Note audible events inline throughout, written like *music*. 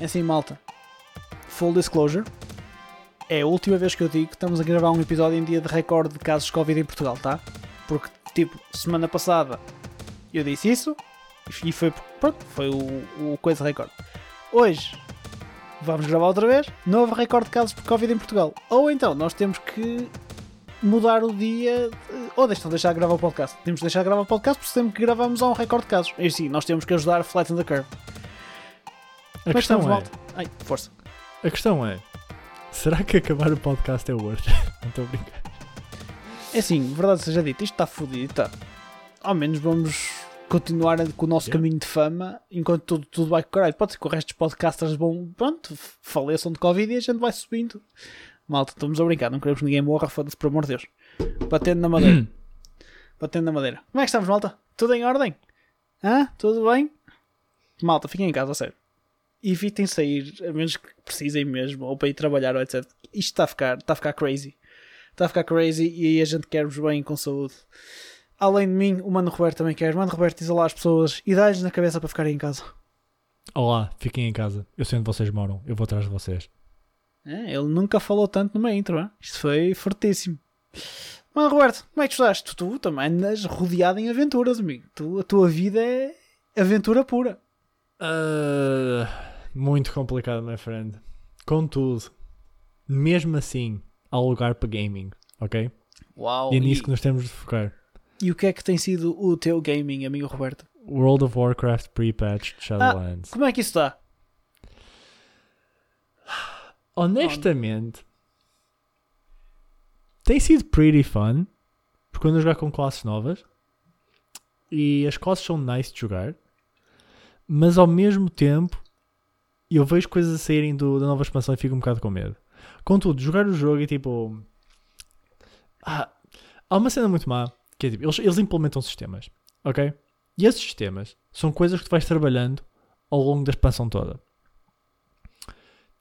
É assim, malta. Full disclosure. É a última vez que eu digo que estamos a gravar um episódio em dia de recorde de casos de Covid em Portugal, tá? Porque, tipo, semana passada eu disse isso e foi, pronto, foi o, o coisa recorde. Hoje vamos gravar outra vez, novo recorde de casos de Covid em Portugal. Ou então nós temos que mudar o dia, ou deixar, deixar de gravar o podcast. Temos de deixar de gravar o podcast porque sempre que gravamos há um recorde de casos. E sim, nós temos que ajudar a flatten the curve. A Mas questão é. Ai, força. a questão é, será que acabar o podcast é worth? *laughs* Não estou a brincar. É assim, verdade seja dita, isto está fodido, está. Ao menos vamos continuar com o nosso Yeah. caminho de fama enquanto tudo, tudo vai caralho. Pode ser que o resto dos podcasters vão, pronto, faleçam de Covid e a gente vai subindo. Malta, estamos a brincar, não queremos que ninguém morra, foda-se, por amor de Deus. Batendo na madeira. Batendo na madeira. Como é que estamos, malta? Tudo em ordem? Hã? Tudo bem? Malta, fiquem em casa, a sério. Evitem sair, a menos que precisem mesmo, ou para ir trabalhar, ou etc. Isto está a ficar, está a ficar crazy. Está a ficar crazy e aí a gente quer-vos bem com saúde. Além de mim, o Mano Roberto também quer. Mano Roberto diz lá às pessoas e dá-lhes na cabeça para ficarem em casa. Olá, fiquem em casa. Eu sei onde vocês moram. Eu vou atrás de vocês. É, ele nunca falou tanto numa intro, hein? isto foi fortíssimo. Mano Roberto, como é que estás? Tu, tu também andas rodeado em aventuras, amigo. Tu, a tua vida é aventura pura. Ah, muito complicado, my friend. Contudo, mesmo assim, há lugar para gaming, ok? Uau! E é E, nisso que nós temos de focar. e o que é que tem sido o teu gaming, amigo Roberto? World of Warcraft pre-patched Shadowlands. Como é que isso está? Honestamente, tem sido pretty fun. Porque quando eu jogar com classes novas e as classes são nice de jogar, mas ao mesmo tempo eu vejo coisas a saírem do- da nova expansão e fico um bocado com medo. Contudo, jogar o jogo e tipo. Ah, há uma cena muito má que é tipo: eles, eles implementam sistemas, ok? E esses sistemas são coisas que tu vais trabalhando ao longo da expansão toda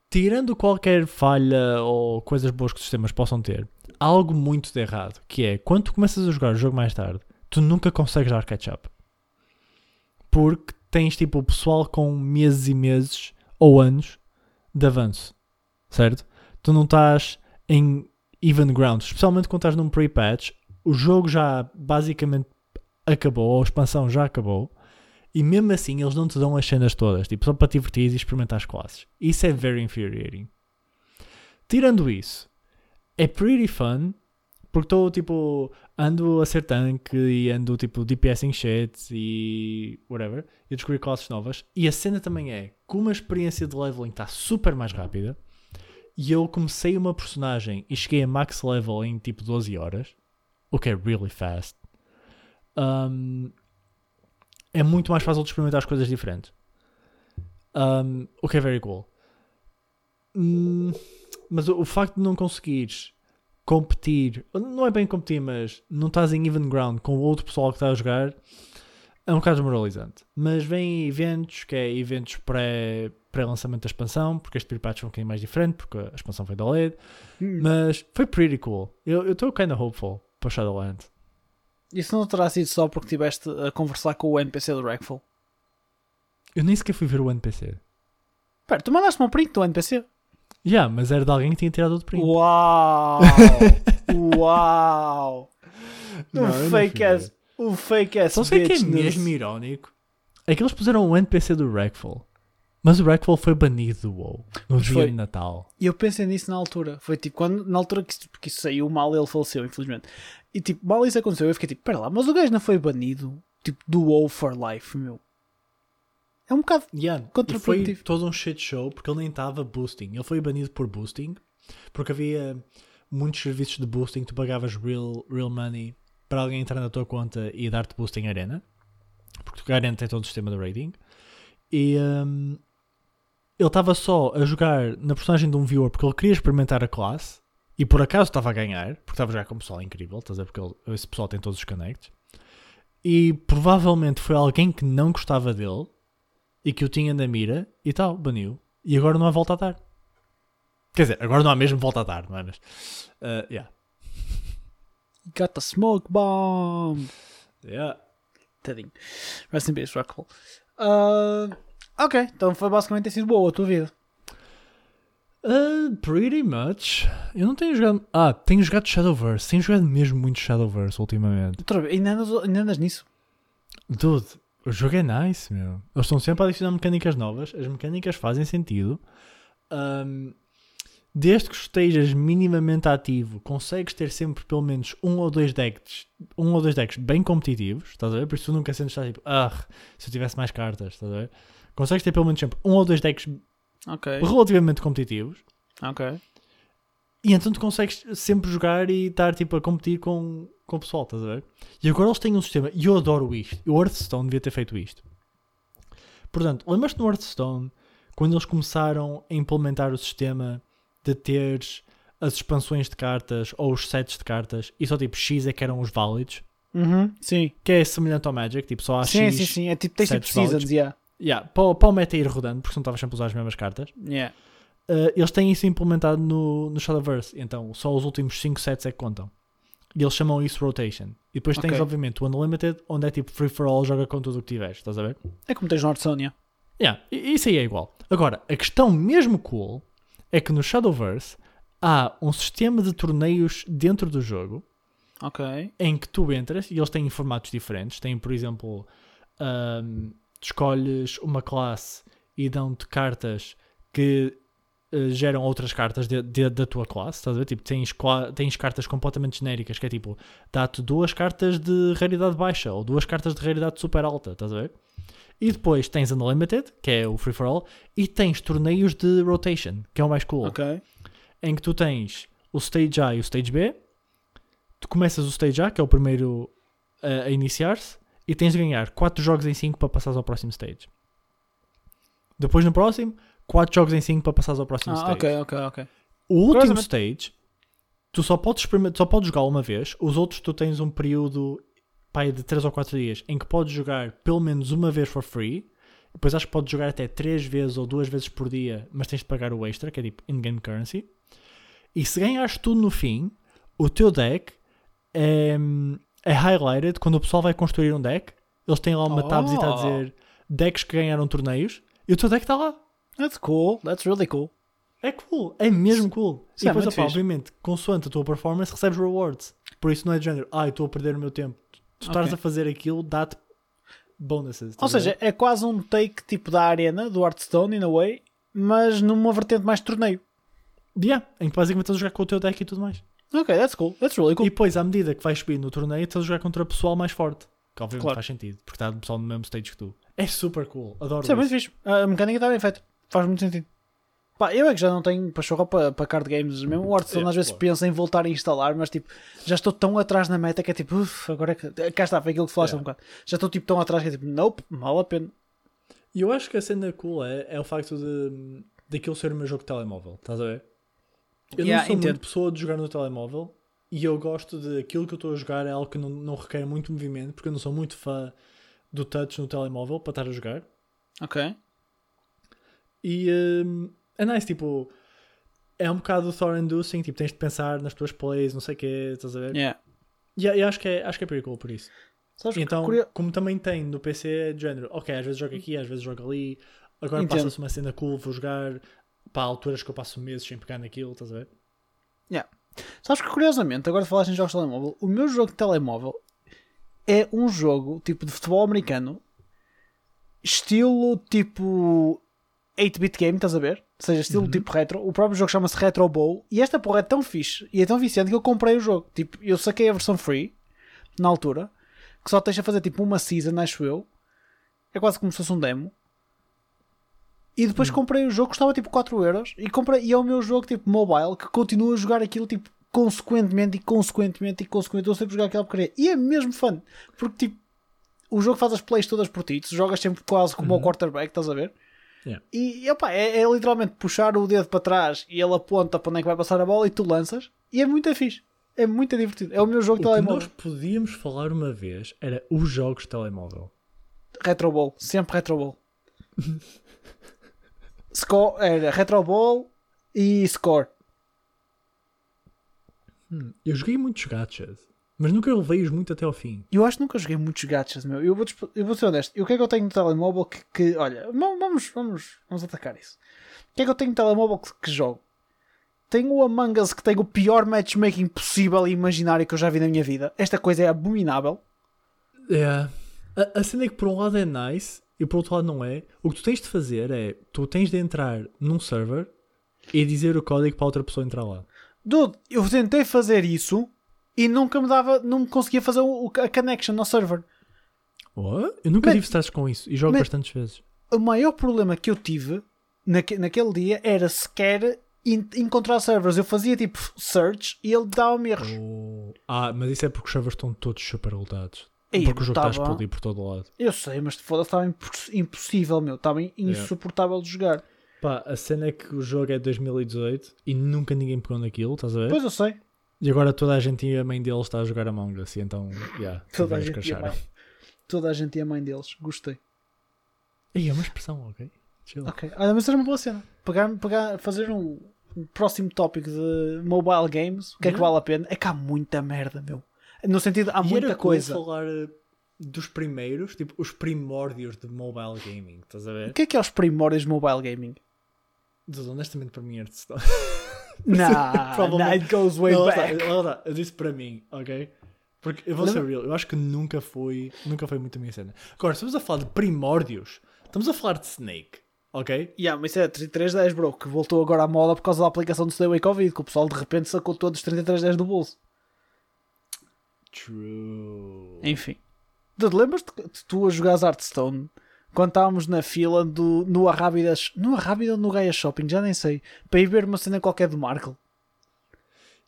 tirando qualquer falha ou coisas boas que os sistemas possam ter, há algo muito de errado, que é quando tu começas a jogar o jogo mais tarde, tu nunca consegues dar catch-up. Porque tens tipo o pessoal com meses e meses ou anos de avanço, certo? Tu não estás em even ground, especialmente quando estás num pre-patch, o jogo já basicamente acabou, ou a expansão já acabou, e mesmo assim eles não te dão as cenas todas, tipo, só para te divertir e experimentar as classes. Isso é very infuriating. Tirando isso, é pretty fun, porque estou tipo, ando a ser tanque e ando tipo DPS em shit e whatever, e a descobrir classes novas. E a cena também é, como a experiência de leveling está super mais rápida, e eu comecei uma personagem e cheguei a max level em tipo 12 horas, o que é really fast. Um, é muito mais fácil de experimentar as coisas diferentes. Um, o que é very cool. Hum, mas o, o facto de não conseguires competir, não é bem competir, mas não estás em even ground com o outro pessoal que está a jogar, é um bocado desmoralizante. Mas vem eventos, que é eventos pré- pré-lançamento da expansão, porque este pre-patch foi um bocadinho mais diferente, porque a expansão foi da LED, Hum. mas foi pretty cool. Eu estou kinda hopeful para Shadowlands. Isso não terá sido só porque estiveste a conversar com o NPC do Rackful? Eu nem sequer fui ver o NPC. Pera, tu mandaste-me um print do NPC? Já, mas era de alguém que tinha tirado outro print. Uau! *laughs* Uau! Não, o não fake ass. O fake ass. Só sei que é mesmo irónico. É que eles puseram o NPC do Rackfall. Mas o Rackfall foi banido do WoW. No Mas dia foi. de Natal. E eu pensei nisso na altura. Foi tipo, quando, na altura que isso, porque isso saiu mal, ele faleceu, infelizmente. E tipo, mal isso aconteceu, eu fiquei tipo, pera lá, mas o gajo não foi banido, tipo, do WoW for life, meu. É um bocado. Yeah. E foi Contraprodutivo. todo um shit show porque ele nem estava boosting. Ele foi banido por boosting. Porque havia muitos serviços de boosting. Tu pagavas real, real money para alguém entrar na tua conta e dar-te boosting arena. Porque a arena tem todo o sistema de rating. E hum, ele estava só a jogar na personagem de um viewer porque ele queria experimentar a classe. E por acaso estava a ganhar. Porque estava a jogar com um pessoal incrível. Estás a ver? Porque ele- esse pessoal tem todos os connects. E provavelmente foi alguém que não gostava dele e que o tinha na mira e tal, baniu. E agora não há volta a dar. Quer dizer, agora não há mesmo volta a dar, não é? Mas, uh, yeah. *laughs* Got the smoke bomb! Yeah. Tadinho. Rest in peace, Rockfall. Ah, Ok, então foi basicamente ter sido boa a tua vida. Uh, pretty much. Eu não tenho jogado. Ah, tenho jogado Shadowverse. Tenho jogado mesmo muito Shadowverse ultimamente. Outra vez, ainda andas, ainda andas nisso. Dude, o jogo é nice, meu. Eles estão sempre a adicionar mecânicas novas. As mecânicas fazem sentido. Um, desde que estejas minimamente ativo, consegues ter sempre pelo menos um ou dois decks, um ou dois decks bem competitivos, estás a ver? Por isso tu nunca sentes estar tipo, ah, se eu tivesse mais cartas, estás a ver? Consegues ter pelo menos sempre um ou dois decks Ok, relativamente competitivos. ok. E então tu consegues sempre jogar e estar tipo a competir com, com o pessoal, estás a ver? E agora eles têm um sistema, e eu adoro isto. O Hearthstone devia ter feito isto. Portanto, lembras-te no Hearthstone quando eles começaram a implementar o sistema de teres as expansões de cartas ou os sets de cartas e só tipo X é que eram os válidos? Uhum, sim. Que é semelhante ao Magic, tipo só há sim, X. sim, sim. É tipo, tens tipo seasons, yeah. Yeah, para, o- para o meta ir rodando, porque não estavas sempre a usar as mesmas cartas. Yeah. Uh, eles têm isso implementado no, no Shadowverse. Então, só os últimos 5 sets é que contam. E eles chamam isso rotation. E depois tens, Ok. obviamente, o Unlimited, onde é tipo free for all, joga com tudo o que tiveres. Estás a ver? É como tens no Hearthstone, yeah. Isso aí é igual. Agora, a questão mesmo cool é que no Shadowverse há um sistema de torneios dentro do jogo Ok. em que tu entras e eles têm formatos diferentes. Têm, por exemplo, tu escolhes uma classe e dão-te cartas que eh, geram outras cartas de- de- da tua classe. Estás a ver? Tipo, tens, tens cartas completamente genéricas que é tipo, dá-te duas cartas de raridade baixa ou duas cartas de raridade super alta. Estás a ver? E depois tens Unlimited, que é o free for all, e tens torneios de rotation, que é o mais cool em que tu tens o Stage A e o Stage B. Tu começas o Stage A, que é o primeiro a, a iniciar-se, e tens de ganhar 4 jogos em 5 para passares ao próximo stage. Depois no próximo, 4 jogos em 5 para passares ao próximo Ah, stage. ok, ok, ok. O último stage, tu só podes, só podes jogar uma vez, os outros tu tens um período pai, de 3 ou 4 dias em que podes jogar pelo menos uma vez for free. Depois acho que podes jogar até 3 vezes ou 2 vezes por dia, mas tens de pagar o extra, que é tipo in-game currency. E se ganhares tudo no fim, o teu deck é, é highlighted quando o pessoal vai construir um deck. Eles têm lá uma Oh. tabzita a dizer decks que ganharam torneios e o teu deck está lá. That's cool. That's really cool. É cool, é mesmo cool. Isso e é depois, muito opá, fixe. obviamente, consoante a tua performance, recebes rewards. Por isso não é de género, ai, estou a perder o meu tempo. Tu estás a fazer aquilo, dá-te bonuses. Ou estás a seja, é quase um take tipo da arena, do Hearthstone, in a way, mas numa vertente mais de torneio. yeah, em que basicamente estás a jogar com o teu deck e tudo mais. Ok, that's cool. That's really cool. E depois, à medida que vais subir no torneio, estás a jogar contra pessoal mais forte. Que obviamente Claro. faz sentido, porque está o pessoal no mesmo stage que tu. É super cool, adoro Isso é muito isso. fixe. A mecânica está bem feita. Faz muito sentido. Pá, eu é que já não tenho pachorra para, para card games. Mesmo o Hearthstone É, às vezes claro. pensa em voltar a instalar, mas tipo, já estou tão atrás na meta que é tipo, uff, agora é que. Cá está, foi aquilo que falaste É. um bocado. Já estou tipo tão atrás que é tipo, nope, vale a pena. E eu acho que a cena cool é, é o facto de daquilo ser o meu jogo de telemóvel, estás a ver? Eu Yeah, não sou entendo. muito pessoa de jogar no telemóvel e eu gosto de aquilo que eu estou a jogar é algo que não, não requer muito movimento, porque eu não sou muito fã do touch no telemóvel para estar a jogar. Ok. E hum, é nice, tipo, é um bocado thorn inducing, tipo, tens de pensar nas tuas plays, não sei o quê, estás a ver? Yeah. E, e acho, que é, acho que é pretty cool por isso. Sabes Então, curio- como também tem no PC, é de género, ok, às vezes jogo aqui, às vezes jogo ali, agora passa-se uma cena cool, vou jogar para alturas que eu passo meses sem pegar naquilo, estás a ver? Sabes que curiosamente, agora falaste em jogos de telemóvel, o meu jogo de telemóvel é um jogo tipo de futebol americano, estilo tipo 8-bit game, estás a ver? Ou seja, estilo Uhum. tipo retro. O próprio jogo chama-se Retro Bowl e esta porra é tão fixe e é tão viciante que eu comprei o jogo. Tipo, eu saquei a versão free na altura, que só deixa fazer tipo uma season, acho eu. É quase como se fosse um demo. E depois comprei o jogo, custava tipo 4 euros. E, comprei, e é o meu jogo tipo mobile que continua a jogar aquilo tipo consequentemente e consequentemente e consequentemente. Eu sempre jogar aquela porcaria. E é mesmo fun. Porque tipo, o jogo faz as plays todas por ti. Tu jogas sempre quase como o quarterback, estás a ver? Yeah. E, opa, é, é literalmente puxar o dedo para trás e ele aponta para onde é que vai passar a bola e tu lanças. E é muito fixe. É muito divertido. É o meu jogo O de que telemóvel. nós podíamos falar uma vez era os jogos de telemóvel. Retro Ball. Sempre Retro Ball. *laughs* Score, era Retro Ball e Score. Hum, eu joguei muitos gachas. Mas nunca levei-os muito até ao fim. Eu acho que nunca joguei muitos gachas, meu. Eu vou, eu vou ser honesto. E o que é que eu tenho no telemóvel que, que olha, vamos, vamos, vamos atacar isso. O que é que eu tenho no telemóvel que, que jogo? Tenho o Among Us que tem o pior matchmaking possível e imaginário que eu já vi na minha vida. Esta coisa é abominável. É. A, a cena é que por um lado é nice e por outro lado não é. O que tu tens de fazer é tu tens de entrar num server e dizer o código para outra pessoa entrar lá. Dude, eu tentei fazer isso e nunca me dava, não me conseguia fazer o, a connection ao server. Oh? Eu nunca tive stress com isso e jogo mas, bastantes vezes. O maior problema que eu tive naque, naquele dia era sequer encontrar servers. Eu fazia tipo search e ele dava-me erros. Oh. Ah, mas isso é porque os servers estão todos super lotados. Porque o jogo está a por todo lado. Eu sei, mas foda-se, estava impossível, meu. Estava insuportável yeah. de jogar. Pá, a cena é que o jogo é de 2018 e nunca ninguém pegou naquilo, estás a ver? Pois eu sei. E agora toda a gente e a mãe deles está a jogar Among Us, e então, yeah, toda, a gente a mãe. toda a gente e a mãe deles, gostei. E é uma expressão, ok? Chill. Ok, ah, mas era uma boa cena. Pegar, pegar, fazer um, um próximo tópico de mobile games, o que é que vale a pena? É que há muita merda, meu. No sentido, há e muita coisa. falar eh, dos primeiros, tipo, os primórdios de mobile gaming, estás a ver? O que é que é os primórdios de mobile gaming? honestamente para mim é Hearthstone. *laughs* Nah, *laughs* nah, it goes way não, back. Lá, lá, eu disse para mim, ok? Porque eu vou ser real, eu acho que nunca foi, nunca foi muito a minha cena. Agora, estamos a falar de primórdios, estamos a falar de Snake, ok? Yeah, mas isso é 3310, bro, que voltou agora à moda por causa da aplicação do Stay Covid, que o pessoal de repente sacou todos os 3310 do bolso. True. Enfim. Lembras-te de tu a jogares Hearthstone quando estávamos na fila do, no Arrábidas, no Arrábida ou no Gaia Shopping, já nem sei, para ir ver uma cena qualquer do Markle.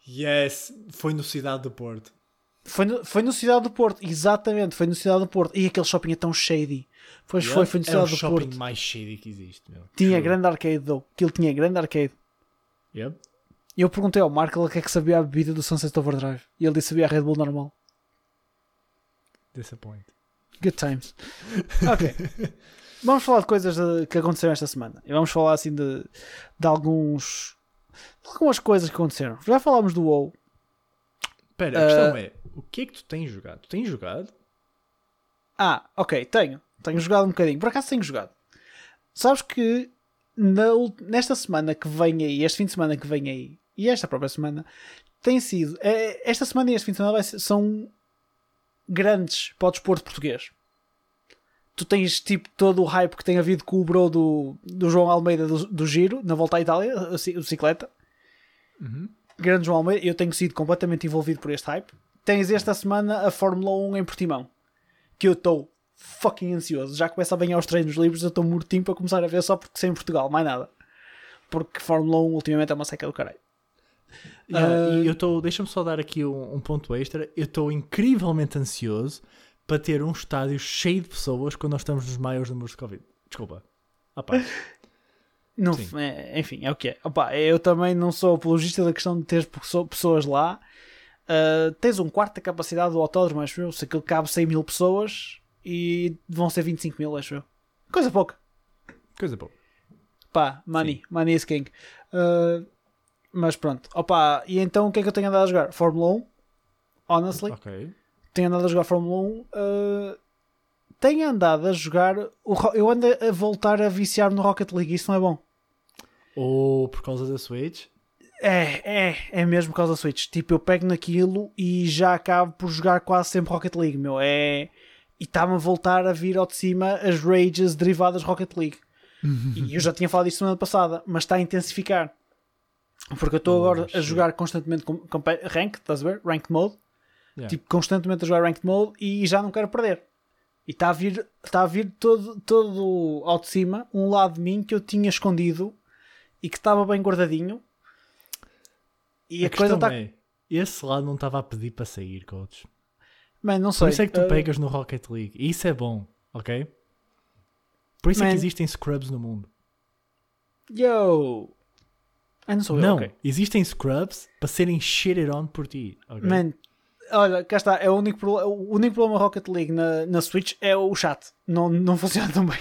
Yes, foi no Cidade do Porto. Foi no, foi no Cidade do Porto, exatamente, foi no Cidade do Porto. E aquele shopping é tão shady. Pois yeah. foi, foi no Cidade é do Porto. É o shopping mais shady que existe, meu. Tinha True. grande arcade, though. Aquilo tinha grande arcade. Yep. E eu perguntei ao Markle o que é que sabia a bebida do Sunset Overdrive. E ele disse que sabia a Red Bull normal. Disappoint. Good times. Ok. *laughs* vamos falar de coisas que aconteceram esta semana. E vamos falar assim de, de alguns. De algumas coisas que aconteceram. Já falámos do WoW. Espera, a questão uh, é: o que é que tu tens jogado? Tu tens jogado? Ah, ok, tenho. Tenho jogado um bocadinho. Por acaso tenho jogado. Sabes que na, nesta semana que vem aí, este fim de semana que vem aí, e esta própria semana, tem sido. É, esta semana e este fim de semana ser, são grandes para o desporto português. Tu tens tipo todo o hype que tem havido com o bro do, do João Almeida do, do Giro na volta à Itália, a, bicicleta. Uhum. Grande João Almeida, eu tenho sido completamente envolvido por este hype. Tens esta semana a Fórmula 1 em Portimão, que eu estou fucking ansioso. Já começa a banhar os treinos livres, eu estou mortinho para começar a ver só porque sei em Portugal, mais nada. Porque Fórmula 1 ultimamente é uma seca do caralho. Uh... E eu estou, deixa-me só dar aqui um, um ponto extra. Eu estou incrivelmente ansioso para ter um estádio cheio de pessoas quando nós estamos nos maiores números de Covid. Desculpa. Ah, pá. *laughs* Não, é, enfim, é o que é. Opa, eu também não sou apologista da questão de ter pessoas lá. Uh, tens um quarto da capacidade do autódromo, acho eu. Se aquilo cabe 100 mil pessoas e vão ser 25 mil, acho eu. Coisa pouca. Coisa pouca. Pá, money. Sim. Money is king. Uh, mas pronto. Opa, e então o que é que eu tenho andado a jogar? Fórmula 1. Honestly. Ok. Tenho andado a jogar Fórmula 1. Uh, tenho andado a jogar. O, eu ando a voltar a viciar no Rocket League. Isso não é bom. Ou por causa da Switch? É, é, é mesmo por causa da Switch. Tipo, eu pego naquilo e já acabo por jogar quase sempre Rocket League, meu. É. E está-me a voltar a vir ao de cima as rages derivadas de Rocket League. *laughs* e eu já tinha falado disso semana passada, mas está a intensificar. Porque eu estou agora a jogar constantemente com, com rank, estás a ver? Ranked mode. Yeah. Tipo, constantemente a jogar ranked mode e já não quero perder. E está a vir, está a vir todo, todo ao de cima um lado de mim que eu tinha escondido e que estava bem guardadinho. E a, a coisa está. É, esse lado não estava a pedir para sair, coach. Man, não sei. Por isso é que tu uh... pegas no Rocket League. E isso é bom, ok? Por isso Man. é que existem scrubs no mundo. Yo! Ah, não sou eu, Não, okay. existem scrubs para serem shitted on por ti. Okay? Man, olha, cá está. É o, único o único problema Rocket League na, na Switch é o chat. Não, não *laughs* funciona tão bem.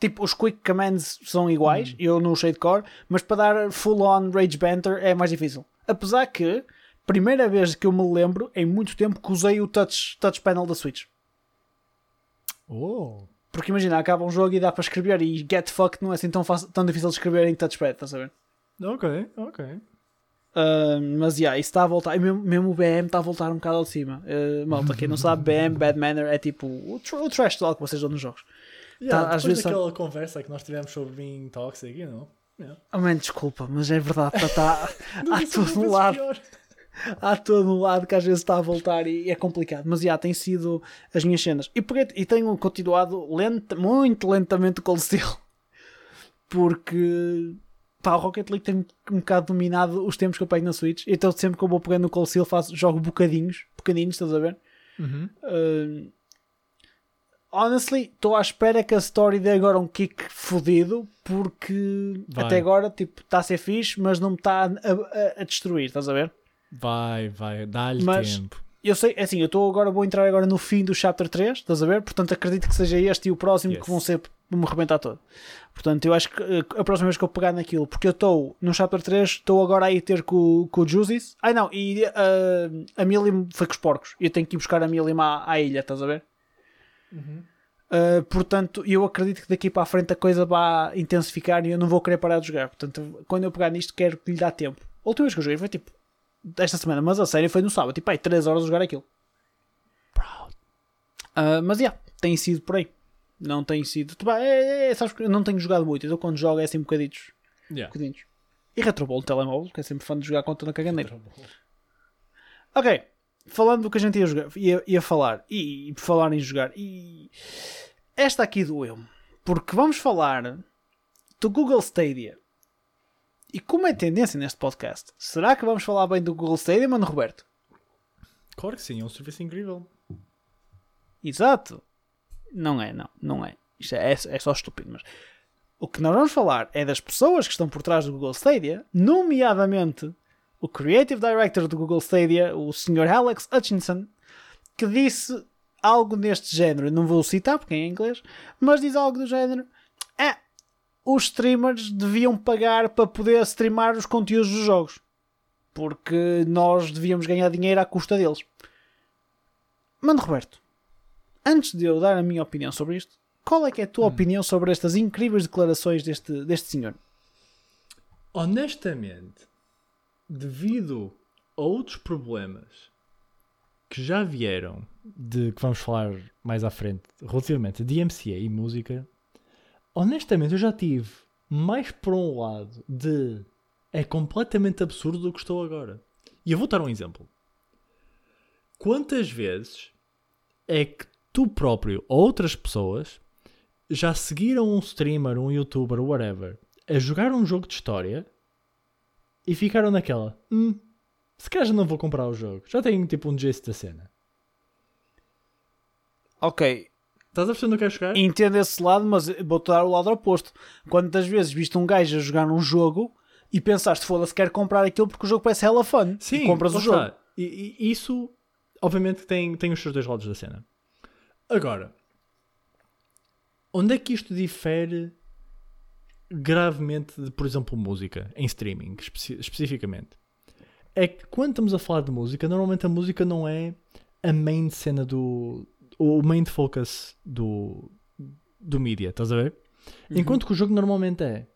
Tipo, os quick commands são iguais, hum. eu no shade core, mas para dar full on rage banter é mais difícil. Apesar que primeira vez que eu me lembro em muito tempo que usei o touch, touch panel da Switch. Oh. Porque imagina, acaba um jogo e dá para escrever e get fucked não é assim tão, fácil, tão difícil de escrever em touchpad, estás a ver? Ok, ok. Uh, mas yeah, isso está a voltar. E mesmo, mesmo o BM está a voltar um bocado ao de cima. Uh, malta, quem não sabe, BM, *laughs* Bad Manner é tipo o, tr o trash talk que vocês dão nos jogos. Yeah, Tá, às vezes daquela conversa que nós tivemos sobre being toxic, you know. Yeah. Oh, man, desculpa, mas é verdade, tá, tá, *laughs* há todo um lado. pior. há todo um lado que às vezes está a voltar e é complicado. Mas já tem sido as minhas cenas. E, porque, e tenho continuado lenta, muito lentamente o Steel. *laughs* Porque pá, o Rocket League tem um bocado dominado os tempos que eu pego na Switch. Então sempre que eu vou pegando no Cold faço, jogo bocadinhos, bocadinhos, estás a ver? Uhum. Uh, honestly, estou à espera que a story dê agora um kick fodido porque Vai. até agora tipo está a ser fixe, mas não me está a, a- a destruir, estás a ver? Vai, vai, dá-lhe tempo. Eu sei, é assim, eu estou agora, vou entrar agora no fim do chapter 3, estás a ver? Portanto, acredito que seja este e o próximo Yes. que vão ser me arrebentar todo. Portanto, eu acho que eh, a próxima vez que eu pegar naquilo, porque eu estou no chapter 3, estou agora aí ter com, com o Juices. Ai não, e eh, a Milium foi com os porcos. E eu tenho que ir buscar a Milium à, à ilha, estás a ver? Uhum. Uh, portanto, eu acredito que daqui para a frente a coisa vai intensificar e eu não vou querer parar de jogar. Portanto, quando eu pegar nisto, quero que lhe dá tempo. A última vez que eu joguei foi tipo esta semana, mas a série foi no sábado. Tipo, aí 3 horas a jogar aquilo. Proud. Uh, mas yeah, tem sido por aí. Não tem sido. Tipo, é, é, sabes que eu não tenho jogado muito, então quando jogo é assim bocaditos. Yeah. bocadinhos. E retrobol no telemóvel, que é sempre fã de jogar contra na caganeira. Ok, falando do que a gente ia, jogar, ia, ia falar, e, e por falar em jogar, e esta aqui doeu-me, porque vamos falar do Google Stadia. E como é tendência neste podcast, será que vamos falar bem do Google Stadia, mano Roberto? Claro que sim, é um serviço incrível. Exato. Não é, não, não é. Isto é, é só estúpido, mas o que nós vamos falar é das pessoas que estão por trás do Google Stadia, nomeadamente o Creative Director do Google Stadia, o Sr. Alex Hutchinson, que disse algo neste género. Não vou citar porque é em inglês, mas diz algo do género: É, os streamers deviam pagar para poder streamar os conteúdos dos jogos, porque nós devíamos ganhar dinheiro à custa deles. Mano, Roberto, antes de eu dar a minha opinião sobre isto, qual é que é a tua opinião sobre estas incríveis declarações deste, deste senhor? Honestamente, devido a outros problemas que já vieram, de que vamos falar mais à frente, relativamente a DMCA e música, honestamente eu já tive mais por um lado de é completamente absurdo do que estou agora. E eu vou dar um exemplo. Quantas vezes é que tu próprio ou outras pessoas já seguiram um streamer, um youtuber, whatever, a jogar um jogo de história e ficaram naquela, hum, se calhar já não vou comprar o jogo, já tenho tipo um gist da cena. Ok, Estás a perceber onde eu chegar? entendo esse lado, mas vou-te dar o lado oposto. Quantas vezes viste um gajo a jogar num jogo e pensaste, foda-se, quero comprar aquilo porque o jogo parece hella fun. Sim, e compras o jogo. está. E, e isso, obviamente, tem, tem os seus dois lados da cena. Agora, onde é que isto difere gravemente de, por exemplo, música em streaming, especi- especificamente? É que quando estamos a falar de música, normalmente a música não é a main cena do. O main focus do, do mídia, estás a ver? Enquanto que o jogo normalmente é.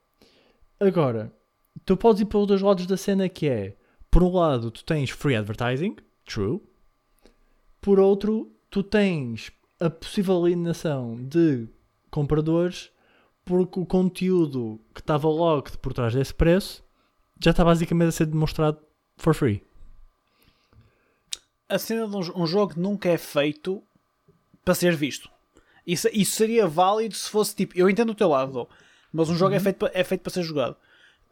Agora, tu podes ir pelos dois lados da cena que é, por um lado, tu tens free advertising, true. Por outro, tu tens a possível alienação de compradores porque o conteúdo que estava logo por trás desse preço já está basicamente a ser demonstrado for free. A cena de um, um jogo nunca é feito para ser visto. Isso, isso seria válido se fosse tipo, eu entendo o teu lado, Dom, mas um jogo é, feito para, é feito para ser jogado.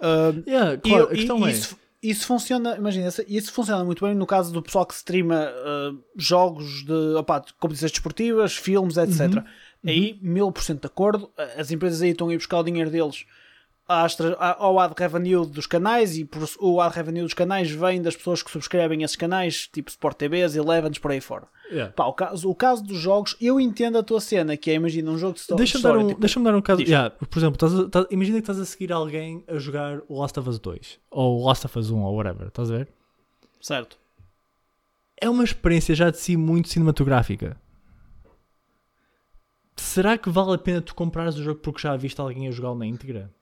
Ah, Yeah, E claro, e questão é. isso, isso funciona, imagina, isso- funciona muito bem no caso do pessoal que streama uh, jogos de, de competições desportivas, filmes, etc. Uhum. Aí, mil por cento de acordo, as empresas aí estão a ir buscar o dinheiro deles ao ad revenue dos canais e por, o ad revenue dos canais vem das pessoas que subscrevem esses canais, tipo Sport TVs, Elevens, por aí fora. Yeah. Pá, o, caso, o caso dos jogos, eu entendo a tua cena, que é, imagina, um jogo de sto- Deixa-me dar, um, tipo, deixa dar um caso. Yeah, por exemplo, estás a- estás- imagina que estás a seguir alguém a jogar o Last of Us 2 ou o Last of Us 1 ou whatever, estás a ver? certo. é uma experiência já de si muito cinematográfica. Será que vale a pena tu comprares o jogo porque já viste alguém a jogá-lo na íntegra?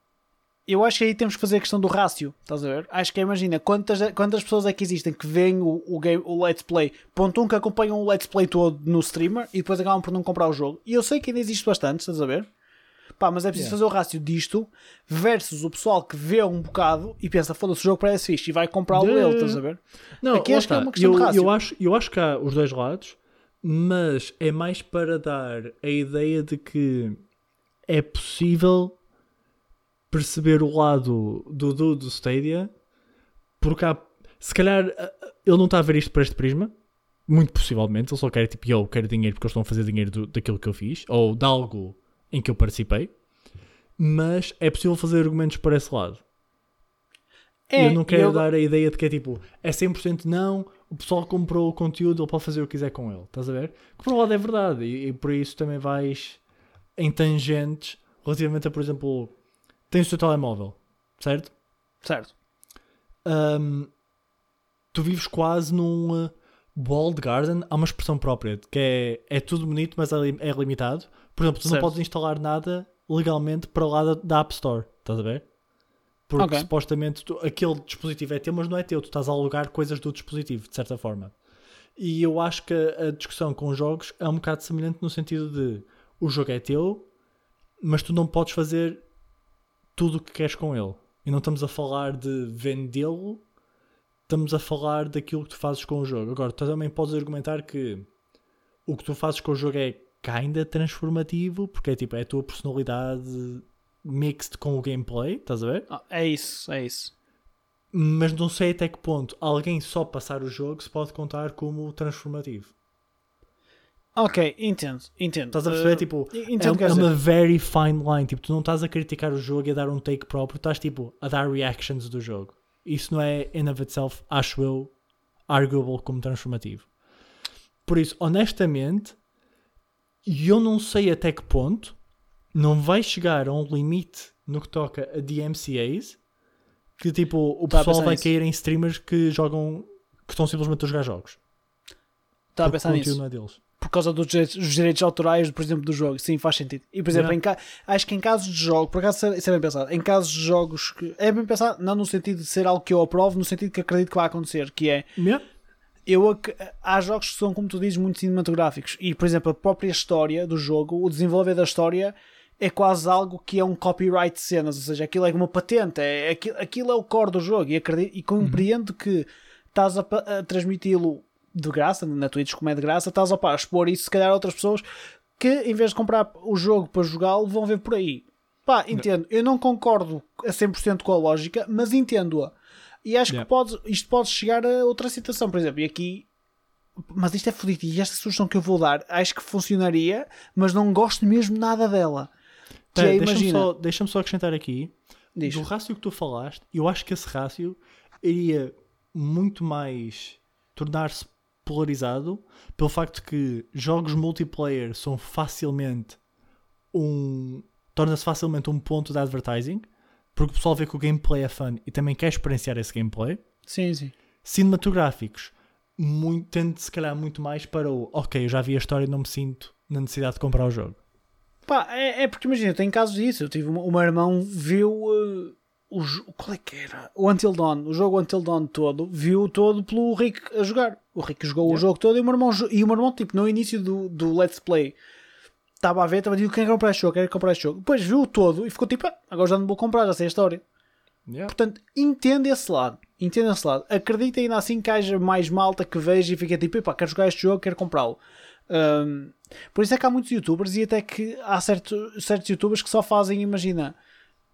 Eu acho que aí temos que fazer a questão do rácio, estás a ver? Acho que imagina quantas, quantas pessoas é que existem que veem o, o, game, o Let's Play, ponto um, que acompanham o Let's Play todo no streamer e depois acabam por não comprar o jogo. E eu sei que ainda existe bastante, estás a ver? Pá, mas é preciso Yeah. fazer o rácio disto versus o pessoal que vê um bocado e pensa, foda-se, o jogo parece fixe e vai comprá-lo Yeah. ele, estás a ver? Não, Aqui acho que é uma questão eu, de rácio. eu acho, eu acho que há os dois lados, mas é mais para dar a ideia de que é possível perceber o lado do do, do Stadia, porque há, se calhar ele não está a ver isto por este prisma, muito possivelmente, ele só quer tipo, eu quero dinheiro porque eles estão a fazer dinheiro do- daquilo que eu fiz, ou de algo em que eu participei, mas é possível fazer argumentos para esse lado. É, eu não quero eu- dar a ideia de que é tipo, é 100% não, o pessoal comprou o conteúdo, ele pode fazer o que quiser com ele, estás a ver? Que por um lado é verdade, e, e por isso também vais em tangentes relativamente a, por exemplo, tens o teu telemóvel, certo? Certo. Ahm, tu vives quase num uh, walled garden, há uma expressão própria, que é, é tudo bonito, mas é, é limitado. Por exemplo, tu não Certo. podes instalar nada legalmente para lá da, da App Store, estás a ver? Porque Ok. supostamente tu- aquele dispositivo é teu, mas não é teu, tu estás a alugar coisas do dispositivo, de certa forma. E eu acho que a, a discussão com jogos é um bocado semelhante no sentido de o jogo é teu, mas tu não podes fazer tudo o que queres com ele. E não estamos a falar de vendê-lo, estamos a falar daquilo que tu fazes com o jogo. Agora, tu também podes argumentar que o que tu fazes com o jogo é kinda transformativo, porque é tipo, é a tua personalidade mixed com o gameplay, estás a ver? Ah, É isso, é isso. Mas não sei até que ponto alguém só passar o jogo se pode contar como transformativo. Ok, entendo, entendo. Estás a perceber? Uh, tipo, entendo é, é uma very fine line. Tipo, tu não estás a criticar o jogo e a dar um take próprio, estás tipo a dar reactions do jogo. Isso não é in of itself, acho eu, arguable como transformativo. Por isso, honestamente, eu não sei até que ponto não vai chegar a um limite no que toca a DMCAs que tipo o a pessoal vai nisso. cair em streamers que jogam que estão simplesmente a jogar jogos. Estava a Porque pensar nisso. não é deles. Por causa dos direitos, dos direitos autorais, por exemplo, do jogo. Sim, faz sentido. E, por exemplo, Yeah. em acho que em casos de jogo, por acaso isso é bem pensado, em casos de jogos que. É bem pensado, não no sentido de ser algo que eu aprovo, no sentido que acredito que vai acontecer, que é. Yeah. Eu, há jogos que são, como tu dizes, muito cinematográficos. E, por exemplo, a própria história do jogo, o desenvolver da história, é quase algo que é um copyright de cenas. Ou seja, aquilo é uma patente. É, aquilo, aquilo é o core do jogo. E, acredito, e compreendo que estás a, a transmiti-lo de graça, na Twitch como é de graça, estás a, pá, a expor isso, se calhar, a outras pessoas que, em vez de comprar o jogo para jogá-lo, vão ver por aí. Pá, entendo. Eu não concordo a 100% com a lógica, mas entendo-a. E acho Yeah. que pode, isto pode chegar a outra situação. Por exemplo, e aqui mas isto é fodido e esta sugestão que eu vou dar acho que funcionaria, mas não gosto mesmo nada dela. É, Deixa-me só, deixa só acrescentar aqui diz. do rácio que tu falaste, eu acho que esse rácio iria muito mais tornar-se polarizado pelo facto de que jogos multiplayer são facilmente um. torna-se facilmente um ponto de advertising, porque o pessoal vê que o gameplay é fun e também quer experienciar esse gameplay. Sim, sim. Cinematográficos muito, tende se calhar muito mais para o ok, eu já vi a história e não me sinto na necessidade de comprar o jogo. Pá, é, é porque imagina, tem casos disso. Eu tive uma- o meu irmão viu uh, o qual é que era? O Until Dawn, o jogo Until Dawn todo, viu todo pelo Rick a jogar. O Rick jogou o Yeah. jogo todo e o meu irmão, e o meu irmão tipo, no início do, do Let's Play estava a ver, estava a dizer quem comprar este jogo, quer comprar este jogo. Depois viu o todo e ficou tipo, ah, agora já não vou comprar, já sei a história. Portanto, entende esse lado. Entende esse lado. Acredita ainda assim que haja mais malta que veja e fica tipo, epá, quero jogar este jogo, quero comprá-lo. Um, por isso é que há muitos youtubers e até que há certo, certos youtubers que só fazem, imagina,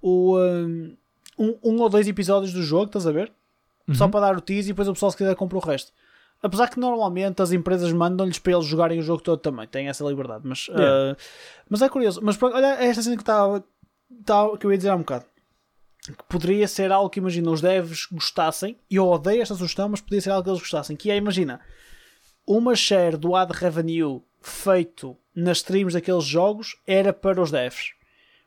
o, um, um, um ou dois episódios do jogo, estás a ver? Só para dar o tease e depois o pessoal se quiser compra o resto. Apesar que normalmente as empresas mandam-lhes para eles jogarem o jogo todo também, têm essa liberdade. Mas, Yeah. uh, mas é curioso. Mas olha, esta cena que, estava- que eu ia dizer há um bocado que poderia ser algo que imagina os devs gostassem, e eu odeio esta sugestão, mas poderia ser algo que eles gostassem, que é, imagina, uma share do ad revenue feito nas streams daqueles jogos era para os devs.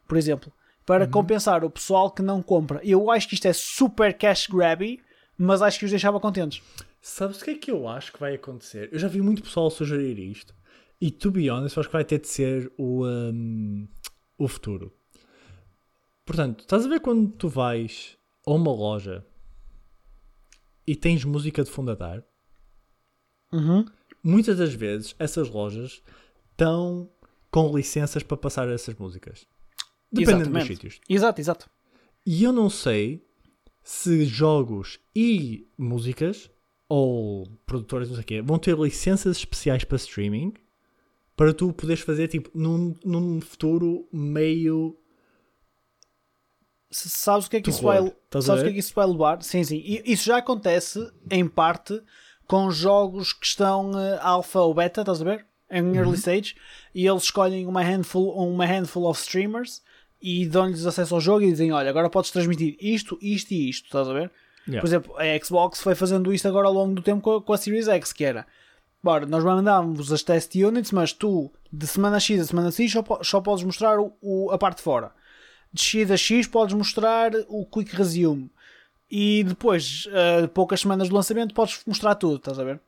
Por exemplo, para compensar o pessoal que não compra. Eu acho que isto é super cash grabby, mas acho que os deixava contentes. Sabes o que é que eu acho que vai acontecer? Eu já vi muito pessoal sugerir isto. E, to be honest, acho que vai ter de ser o, um, o futuro. Portanto, estás a ver quando tu vais a uma loja e tens música de fundo a dar? Uhum. Muitas das vezes essas lojas estão com licenças para passar essas músicas. Dependendo dos sítios. Exato, exato. E eu não sei se jogos e músicas ou produtoras, não sei o quê, vão ter licenças especiais para streaming para tu poderes fazer tipo num, num futuro meio Sabes o que é que isso vai, Estás sabes o que é que isso vai levar? Sim, sim. E isso já acontece em parte com jogos que estão alpha ou beta, estás a ver? Em Uhum. early stage, e eles escolhem uma handful, uma handful of streamers e dão-lhes acesso ao jogo e dizem: Olha, agora podes transmitir isto, isto e isto, estás a ver? Yeah. Por exemplo, a Xbox foi fazendo isto agora ao longo do tempo com a, com a Series X, que era Bora, nós mandávamos as test units, mas tu de semana X a semana X só, só podes mostrar o, o- a parte de fora. De X a X podes mostrar o Quick Resume. E depois, eh, poucas semanas de lançamento, podes mostrar tudo, estás a ver?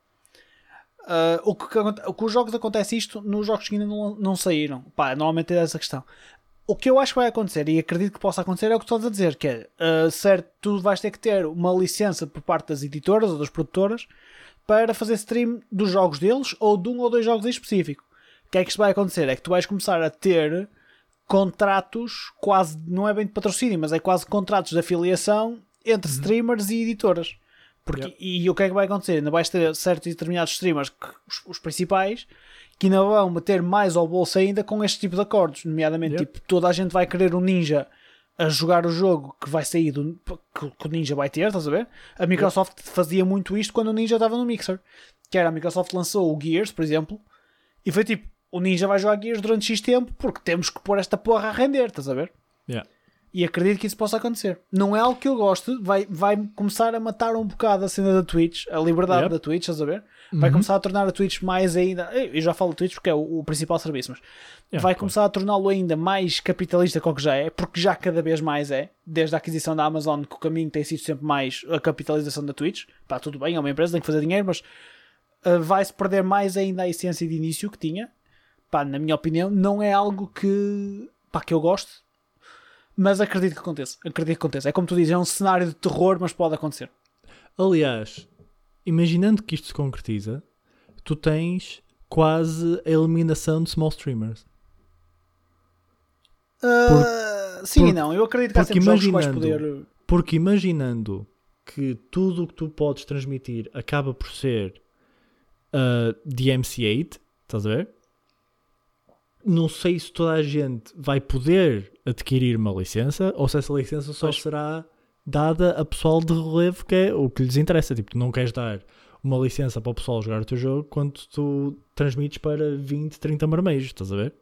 Ah, o, que, que aconte- o que os jogos acontece isto nos jogos que ainda não, não saíram. Pá, normalmente é essa questão. O que eu acho que vai acontecer, e acredito que possa acontecer, é o que estás a dizer, que é, ah, certo, tu vais ter que ter uma licença por parte das editoras ou das produtoras para fazer stream dos jogos deles ou de um ou dois jogos em específico. O que é que isto vai acontecer? É que tu vais começar a ter contratos, quase, não é bem de patrocínio, mas é quase contratos de afiliação entre streamers e editoras. Porque, Yep. E o que é que vai acontecer? Ainda vais ter certos e determinados streamers, que, os, os principais, que ainda vão meter mais ao bolso ainda com este tipo de acordos. Nomeadamente, Yep. tipo, toda a gente vai querer um ninja a jogar o jogo que vai sair do, que, que o Ninja vai ter, estás a ver? A Microsoft fazia muito isto quando o Ninja estava no Mixer. Que era a Microsoft lançou o Gears, por exemplo, e foi tipo, o Ninja vai jogar Gears durante X tempo porque temos que pôr esta porra a render, estás a ver? Yeah. E acredito que isso possa acontecer. Não é algo que eu gosto, vai, vai começar a matar um bocado a cena da Twitch, a liberdade Yep. da Twitch, estás a ver? Vai começar a tornar a Twitch mais ainda. Eu já falo de Twitch porque é o, o principal serviço, mas Yeah, vai claro. começar a torná-lo ainda mais capitalista com o que já é, porque já cada vez mais é, desde a aquisição da Amazon, que o caminho tem sido sempre mais a capitalização da Twitch. Pá, tudo bem, é uma empresa, tem que fazer dinheiro, mas uh, vai-se perder mais ainda a essência de início que tinha. Pá, na minha opinião, não é algo que, pá, que eu gosto, mas acredito que aconteça. Acredito que aconteça. É como tu dizes, é um cenário de terror, mas pode acontecer. Aliás, imaginando que isto se concretiza, tu tens quase a eliminação de small streamers. Uh, sim por- e não, eu acredito que há sempre jogos que vais poder. Porque imaginando que tudo o que tu podes transmitir acaba por ser uh, DMC8, estás a ver? Não sei se toda a gente vai poder adquirir uma licença ou se essa licença só Pois. será dada a pessoal de relevo que é o que lhes interessa. Tipo, tu não queres dar uma licença para o pessoal jogar o teu jogo quando tu transmites para 20, 30 marmejos, estás a ver?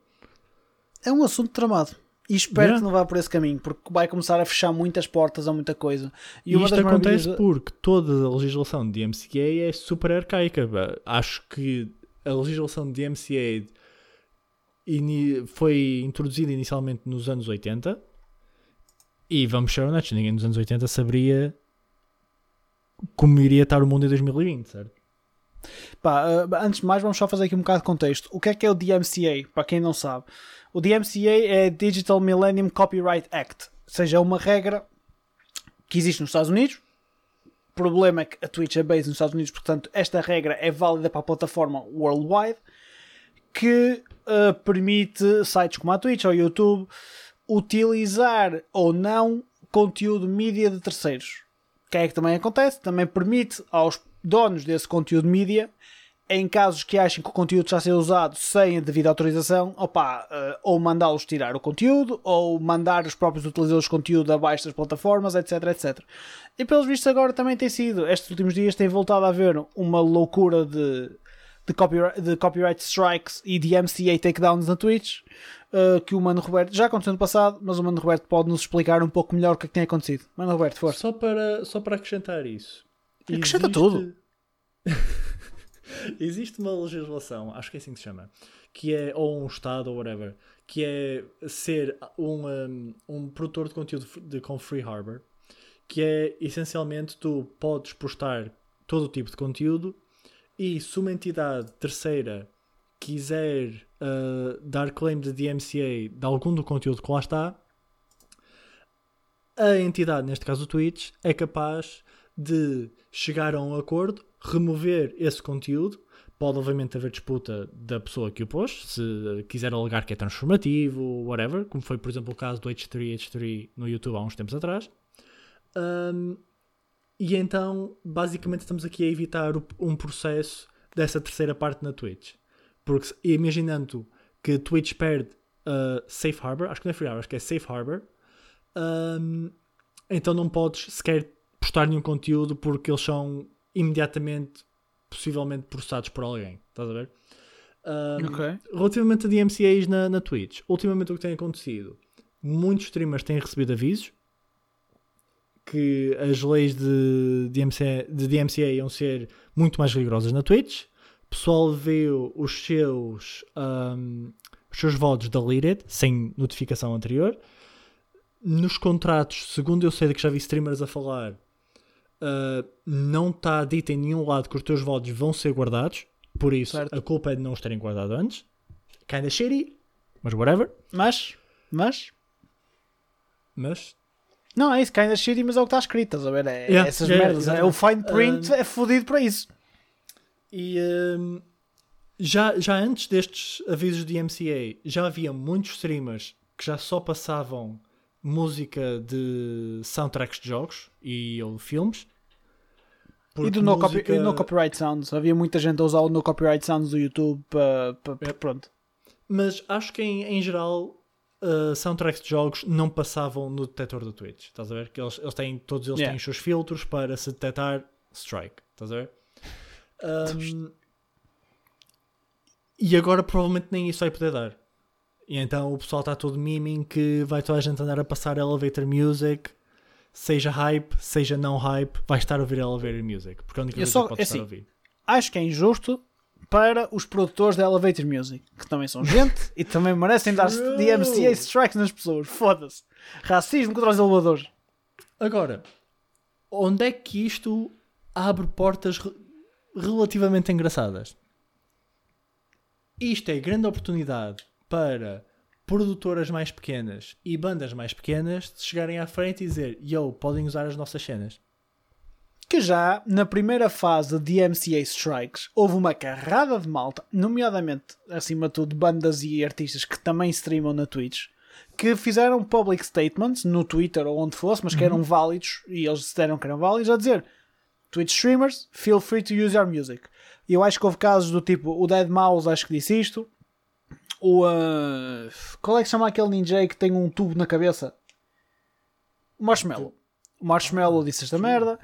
É um assunto tramado. E espero Yeah. que não vá por esse caminho, porque vai começar a fechar muitas portas a muita coisa. E, uma isto acontece maravilhas- porque toda a legislação de DMCA é super arcaica. Acho que a legislação de DMCA foi introduzida inicialmente nos anos 80 e vamos ser honestos, ninguém nos anos 80 saberia como iria estar o mundo em 2020, certo? Pá, uh, antes de mais, vamos só fazer aqui um bocado de contexto. O que é que é o DMCA? Para quem não sabe, o DMCA é Digital Millennium Copyright Act, ou seja, é uma regra que existe nos Estados Unidos. O problema é que a Twitch é based nos Estados Unidos, portanto, esta regra é válida para a plataforma worldwide que uh, permite sites como a Twitch ou YouTube utilizar ou não conteúdo mídia de terceiros. O que é que também acontece? Também permite aos donos desse conteúdo mídia, em casos que achem que o conteúdo está a ser usado sem a devida autorização, opa, eh, ou mandá-los tirar o conteúdo, ou mandar os próprios utilizadores de conteúdo abaixo das plataformas, etc, etc. E pelos vistos agora também tem sido, estes últimos dias tem voltado a haver uma loucura de, de, copyright, de copyright strikes e de MCA takedowns na Twitch, eh, que o Mano Roberto, já aconteceu no passado, mas o Mano Roberto pode nos explicar um pouco melhor o que é que tem acontecido. Mano Roberto, força. Só para, só para acrescentar isso. Acrescenta tudo. *laughs* Existe uma legislação, acho que é assim que se chama, que é, ou um Estado ou whatever, que é ser um, um, um produtor de conteúdo de, com Free Harbor, que é essencialmente tu podes postar, todo o tipo de conteúdo e se uma entidade terceira quiser uh, dar claim de DMCA de algum do conteúdo que lá está, a entidade, neste caso o Twitch, é capaz de chegar a um acordo, remover esse conteúdo. Pode, obviamente, haver disputa da pessoa que o pôs, se quiser alegar que é transformativo, whatever, como foi, por exemplo, o caso do H3H3 no YouTube há uns tempos atrás. Um, e então, basicamente, estamos aqui a evitar um processo dessa terceira parte na Twitch. Porque, imaginando que Twitch perde uh, Safe Harbor, acho que não é Free Harbor, acho que é Safe Harbor, um, então não podes sequer postar nenhum conteúdo porque eles são imediatamente, possivelmente, processados por alguém. Estás a ver? Um, okay. Relativamente a DMCAs na, na Twitch, ultimamente o que tem acontecido, muitos streamers têm recebido avisos que as leis de DMCA, de DMCA iam ser muito mais rigorosas na Twitch. O pessoal viu os seus, um, os seus votos deleted, sem notificação anterior nos contratos, segundo eu sei que já vi streamers a falar, uh, não está dito em nenhum lado que os teus votos vão ser guardados. Por isso, certo. a culpa é de não os terem guardado antes. Kinda shitty, mas whatever. Mas, mas, mas. Não, é isso, kinda shitty, mas é o que está escrito, estás a ver? É, yeah, essas yeah, merdas. Yeah, é, o fine print um, é fodido para isso. E um, já, já antes destes avisos de MCA, já havia muitos streamers que já só passavam música de soundtracks de jogos e ou filmes. E do no, música... copy, no Copyright Sounds. Havia muita gente a usar o No Copyright Sounds do YouTube para. É. Pronto. Mas acho que em, em geral uh, soundtracks de jogos não passavam no detector do Twitch. Estás a ver? Que eles, eles têm, todos eles yeah. têm os seus filtros para se detectar strike. Estás a ver? Um, e agora provavelmente nem isso vai poder dar. E então o pessoal está todo miming que vai toda a gente andar a passar elevator music, seja hype, seja não hype, vai estar a ouvir elevator music, porque é a única coisa que pode estar assim, a ouvir. Acho que é injusto para os produtores da elevator music, que também são gente *laughs* e também merecem dar DMCA strikes nas pessoas. Foda-se. Racismo contra os elevadores. Agora, onde é que isto abre portas re relativamente engraçadas? Isto é grande oportunidade para produtoras mais pequenas e bandas mais pequenas chegarem à frente e dizer: Yo, podem usar as nossas cenas. Que já na primeira fase de MCA Strikes houve uma carrada de malta, nomeadamente, acima de tudo, bandas e artistas que também streamam na Twitch, que fizeram public statements no Twitter ou onde fosse, mas que eram uhum. válidos e eles disseram que eram válidos, a dizer: Twitch streamers, feel free to use your music. E eu acho que houve casos do tipo: o Dead Mouse acho que disse isto, o. Uh, qual é que chama aquele ninja que tem um tubo na cabeça? O Marshmallow. O Marshmallow disse esta merda.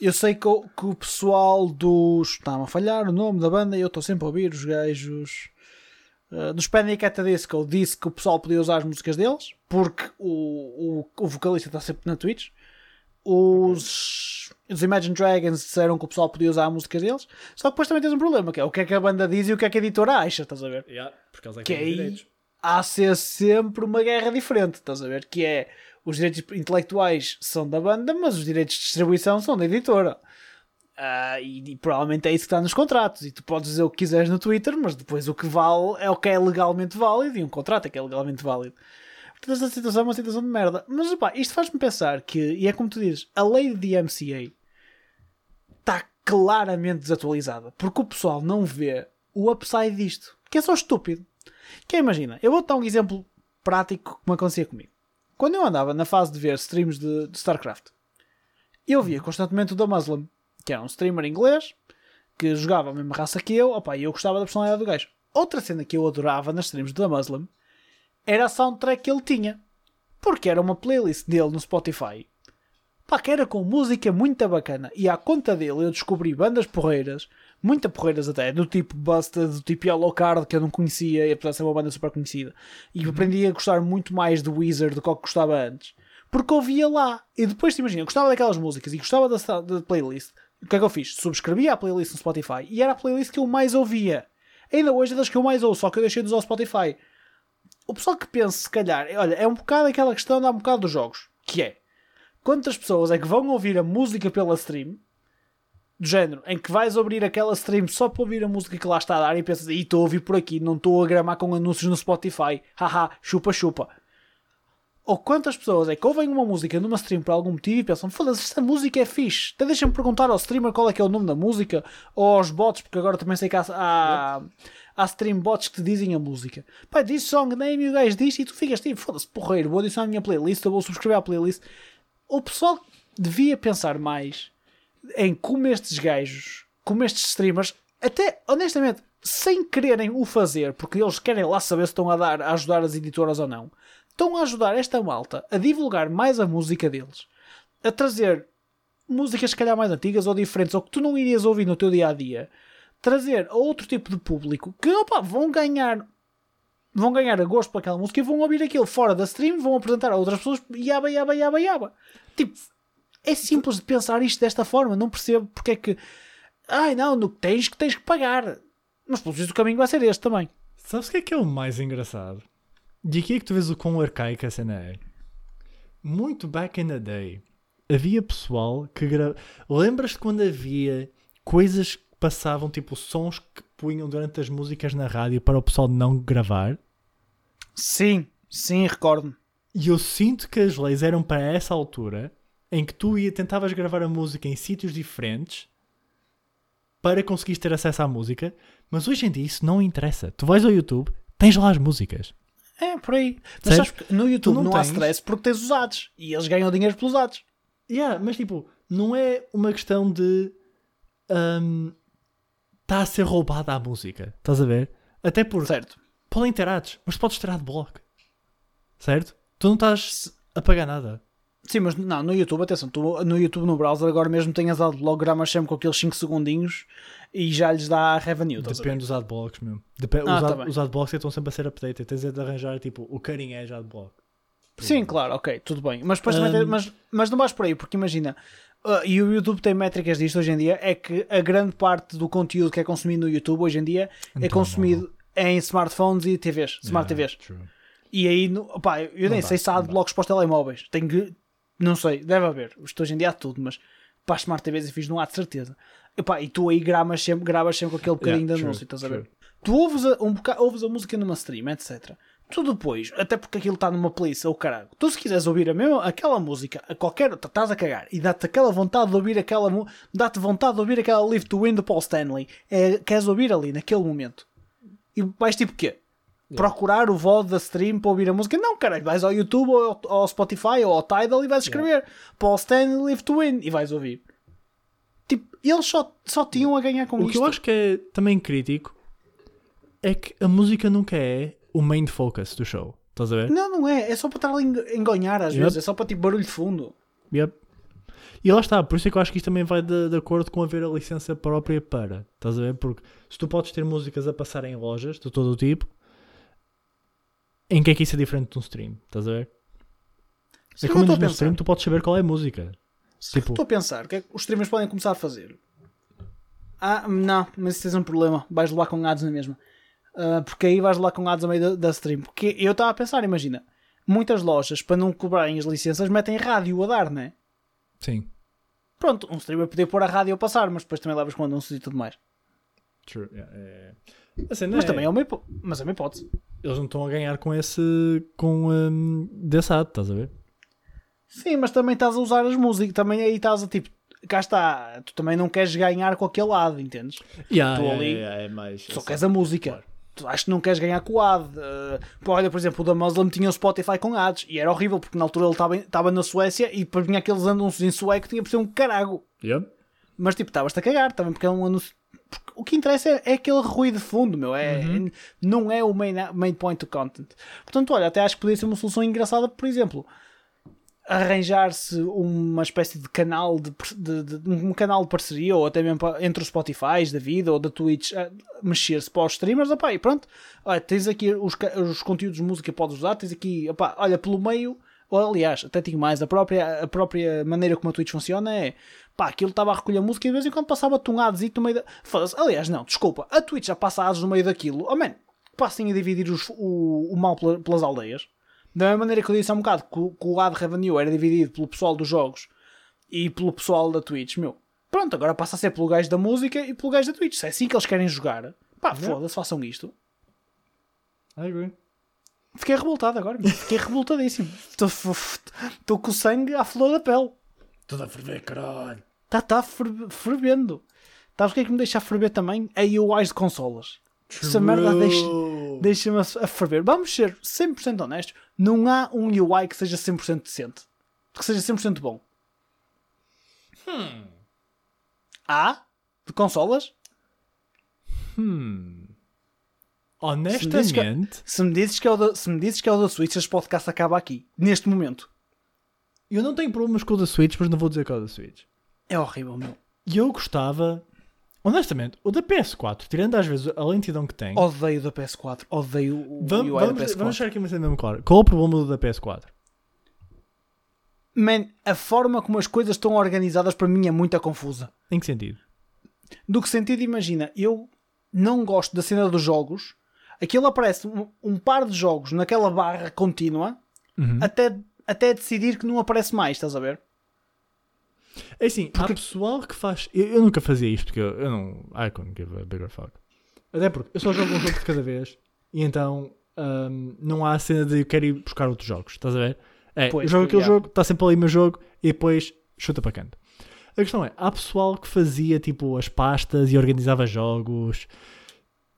Eu sei que o, que o pessoal dos. Está-me a falhar o nome da banda e eu estou sempre a ouvir os gajos. Uh, dos Panic at the Disco disse que o pessoal podia usar as músicas deles porque o, o, o vocalista está sempre na Twitch. Os, os Imagine Dragons disseram que o pessoal podia usar a música deles. Só que depois também tens um problema, que é o que é que a banda diz e o que é que a editora acha, estás a ver? Yeah, porque eles é que, que aí direitos. há ser sempre uma guerra diferente, estás a ver? Que é os direitos intelectuais são da banda, mas os direitos de distribuição são da editora. Uh, e, e, provavelmente é isso que está nos contratos. E tu podes dizer o que quiseres no Twitter, mas depois o que vale é o que é legalmente válido e um contrato é que é legalmente válido. Portanto, esta situação é uma situação de merda. Mas pá, isto faz-me pensar que, e é como tu dizes, a lei de DMCA está claramente desatualizada. Porque o pessoal não vê o upside disto. Que é só estúpido. Que é, imagina, eu vou dar um exemplo prático como acontecia comigo. Quando eu andava na fase de ver streams de, de StarCraft, eu via constantemente o da Muslim, que era um streamer inglês que jogava a mesma raça que eu, opa, e eu gostava da personalidade do gajo. Outra cena que eu adorava nas streams da Muslim era a soundtrack que ele tinha. Porque era uma playlist dele no Spotify. Pá, que era com música muito bacana. E à conta dele eu descobri bandas porreiras, muito porreiras até, do tipo Busted, do tipo Yellow Card, que eu não conhecia, e apesar de ser uma banda super conhecida. E aprendi a gostar muito mais de Wizard do que eu gostava antes. Porque ouvia lá. E depois, imagina, eu gostava daquelas músicas e gostava da, da playlist. O que é que eu fiz? Subscrevi a playlist no Spotify e era a playlist que eu mais ouvia. Ainda hoje é das que eu mais ouço, só que eu deixei de usar o Spotify o pessoal que pensa, se calhar, olha, é um bocado aquela questão há um bocado dos jogos, que é quantas pessoas é que vão ouvir a música pela stream do género, em que vais abrir aquela stream só para ouvir a música que lá está a dar e pensas, e estou a ouvir por aqui, não estou a gramar com anúncios no Spotify, haha, chupa chupa. Ou quantas pessoas é que ouvem uma música numa stream por algum motivo e pensam, foda-se, esta música é fixe. Até deixa-me perguntar ao streamer qual é que é o nome da música, ou aos bots, porque agora também sei que há, há, há stream bots que te dizem a música. Pai, diz song name e o gajo diz e tu ficas tipo, foda-se, porreiro, vou adicionar a minha playlist, eu vou subscrever à playlist. O pessoal devia pensar mais em como estes gajos, como estes streamers, até honestamente, sem quererem o fazer, porque eles querem lá saber se estão a dar a ajudar as editoras ou não, estão a ajudar esta malta a divulgar mais a música deles, a trazer músicas se calhar mais antigas ou diferentes, ou que tu não irias ouvir no teu dia a dia, trazer a outro tipo de público que opa, vão ganhar vão ganhar gosto para aquela música e vão ouvir aquilo fora da stream, vão apresentar a outras pessoas, yaba, yaba, yaba, yaba. Tipo, é simples de pensar isto desta forma, não percebo porque é que ai não, no que tens que tens que pagar. Mas pelo visto o caminho vai ser este também. Sabes o que é que é o mais engraçado? E aqui é que tu vês o quão arcaica a cena é. Muito back in the day, havia pessoal que grava. Lembras-te quando havia coisas que passavam, tipo sons que punham durante as músicas na rádio para o pessoal não gravar? Sim, sim, recordo-me. E eu sinto que as leis eram para essa altura em que tu ia, tentavas gravar a música em sítios diferentes para conseguires ter acesso à música, mas hoje em dia isso não interessa. Tu vais ao YouTube, tens lá as músicas. É, por aí. Mas Sabes? que no YouTube não não, há tens- stress porque tens os ads e eles ganham dinheiro pelos ads. Yeah, mas tipo, não é uma questão de está a ser roubada a música. Estás a ver? Até porque Certo. podem ter ads, mas podes ter adblock. Certo? Tu não estás a pagar nada. Sim, mas não, no YouTube, atenção, tu, no YouTube no browser agora mesmo tens adblock, gramas sempre com aqueles 5 segundinhos e já lhes dá revenue. Depende dos adblocks mesmo. Depe- Ah, os, tá ad- bem. os adblocks estão sempre a ser updated. Tens é de arranjar tipo o cutting edge adblock. Sim, claro, ok, tudo bem. Mas depois Um, tem- mas, mas não vais por aí, porque imagina, ah, e o YouTube tem métricas disto hoje em dia, é que a grande parte do conteúdo que é consumido no YouTube hoje em dia é Então, consumido em smartphones e TVs, smart Yeah, TVs. true. E aí, no, opá, eu nem dá, sei se há não adblocks para os telemóveis. Tenho que, não sei, deve haver. Isto hoje em dia há tudo, mas para as smart TVs e fiz não há de certeza. Epá, e tu aí gramas sempre, gravas sempre com aquele bocadinho Yeah, de anúncio, estás a ver? Tu ouves a, um boca- ouves a música numa stream, etc. Tu depois, até porque aquilo está numa playlist, ou caralho, tu se quiseres ouvir a mesma, aquela música, a qualquer, estás a cagar, e dá-te aquela vontade de ouvir aquela, dá-te vontade de ouvir aquela Live to Win do Paul Stanley, é, queres ouvir ali, naquele momento. E vais tipo quê? Procurar o VOD da stream para ouvir a música? Não, caralho, vais ao YouTube ou ao, Spotify ou ao Tidal e vais escrever Paul Stanley Live to Win e vais ouvir. Tipo, eles só, só tinham a ganhar com O isto. que eu acho que é também crítico é que a música nunca é o main focus do show. Estás a ver? Não, não é. É só para estar ali a engonhar às Yep. vezes. É só para tipo barulho de fundo. Yep. E lá está, por isso é que eu acho que isto também vai de, de acordo com haver a licença própria para. Estás a ver? Porque se tu podes ter músicas a passar em lojas de todo o tipo, em que é que isso é diferente de um stream? Estás a ver? Sim, é eu como no stream tu podes saber qual é a música. Sim, Tipo- Estou a pensar. O que é que os streamers podem começar a fazer? Ah, não. Mas isso tens um problema. Vais levar com ads na mesma. Ah, porque aí vais levar com ads a meio da, da stream. Porque eu estava a pensar, imagina. Muitas lojas, para não cobrarem as licenças, metem rádio a dar, né? Sim. Pronto, um streamer podia pôr a rádio a passar, mas depois também levas com anúncios e tudo mais. True. yeah, é. A cena Mas é- também é uma, hipo- mas é uma hipótese. Eles não estão a ganhar com esse. com um, desse ad, estás a ver? Sim, mas também estás a usar as músicas. Também aí estás a tipo. Cá está. Tu também não queres ganhar com aquele lado, entendes? Yeah, Tu yeah, ali yeah, é mais. Só queres a música. Claro. Tu acho que não queres ganhar com o ad. Uh, olha, por exemplo, o da Muslim tinha o Spotify com ads e era horrível porque na altura ele estava- na Suécia e depois vinha aqueles anúncios em sueco tinha por ser um carago. Mas tipo, estavas-te a cagar também porque é um anúncio. Porque o que interessa é, é aquele ruído de fundo, meu. É, Não é o main, main point do content. Portanto, olha, até acho que podia ser uma solução engraçada, por exemplo, arranjar-se uma espécie de canal de, de- de- um canal de parceria ou até mesmo entre os Spotify da vida ou da Twitch mexer-se para os streamers opá, e pronto, olha, tens aqui os, os conteúdos de música podes usar tens aqui, opá, olha, pelo meio ou aliás, até digo mais, a própria, a própria maneira como a Twitch funciona é pá, aquilo estava a recolher música e de vez em quando passava-te um adzinho no meio da... Foda-se. aliás, não, desculpa, a Twitch já passa ads no meio daquilo, oh man, passem a dividir os- o, o mal pela- pelas aldeias da mesma maneira que eu disse há um bocado que, o- que o ad revenue era dividido pelo pessoal dos jogos e pelo pessoal da Twitch, meu, Pronto, agora passa a ser pelo gajo da música e pelo gajo da Twitch. Se é assim que eles querem jogar, pá, foda-se, façam isto. I agree. Fiquei revoltado agora, fiquei revoltadíssimo. Estou com o sangue à flor da pele. Tudo a ferver, caralho. Está tá fer- fervendo. Sabes o que é que me deixa a ferver também? A UIs de consolas. Essa merda deixa- Deixa-me a, a ferver. Vamos ser 100% honestos. Não há um UI que seja 100% decente. Que seja 100% bom. Há? De consolas? Hmm. Que- Honestamente, Se me dizes que é o da, se me dizes que é o da Switch, este podcast acaba aqui. Neste momento. eu não tenho problemas com o da Switch, mas não vou dizer que é o da Switch. É horrível, meu. E eu gostava, honestamente, o da PS4, tirando às vezes a lentidão que tem. Odeio da PS4. Odeio o vamos, UI vamos, da PS4. vamos deixar aqui uma cena mesmo clara. Qual é o problema do da PS4? Man, a forma como as coisas estão organizadas para mim é muito confusa. Em que sentido? Do que sentido, imagina, eu não gosto da cena dos jogos. Aquilo aparece um, um par de jogos naquela barra contínua Uhum. até, até decidir que não aparece mais, estás a ver? É assim, há pessoal que faz. Eu, eu nunca fazia isto porque eu, eu não. I couldn't give a bigger fuck. Até porque eu só jogo um jogo de cada vez e então hum, não há a cena de eu quero ir buscar outros jogos, estás a ver? É, Pois, eu jogo aquele yeah. jogo, está sempre ali o meu jogo e depois chuta para canto. A questão é, há pessoal que fazia tipo as pastas e organizava jogos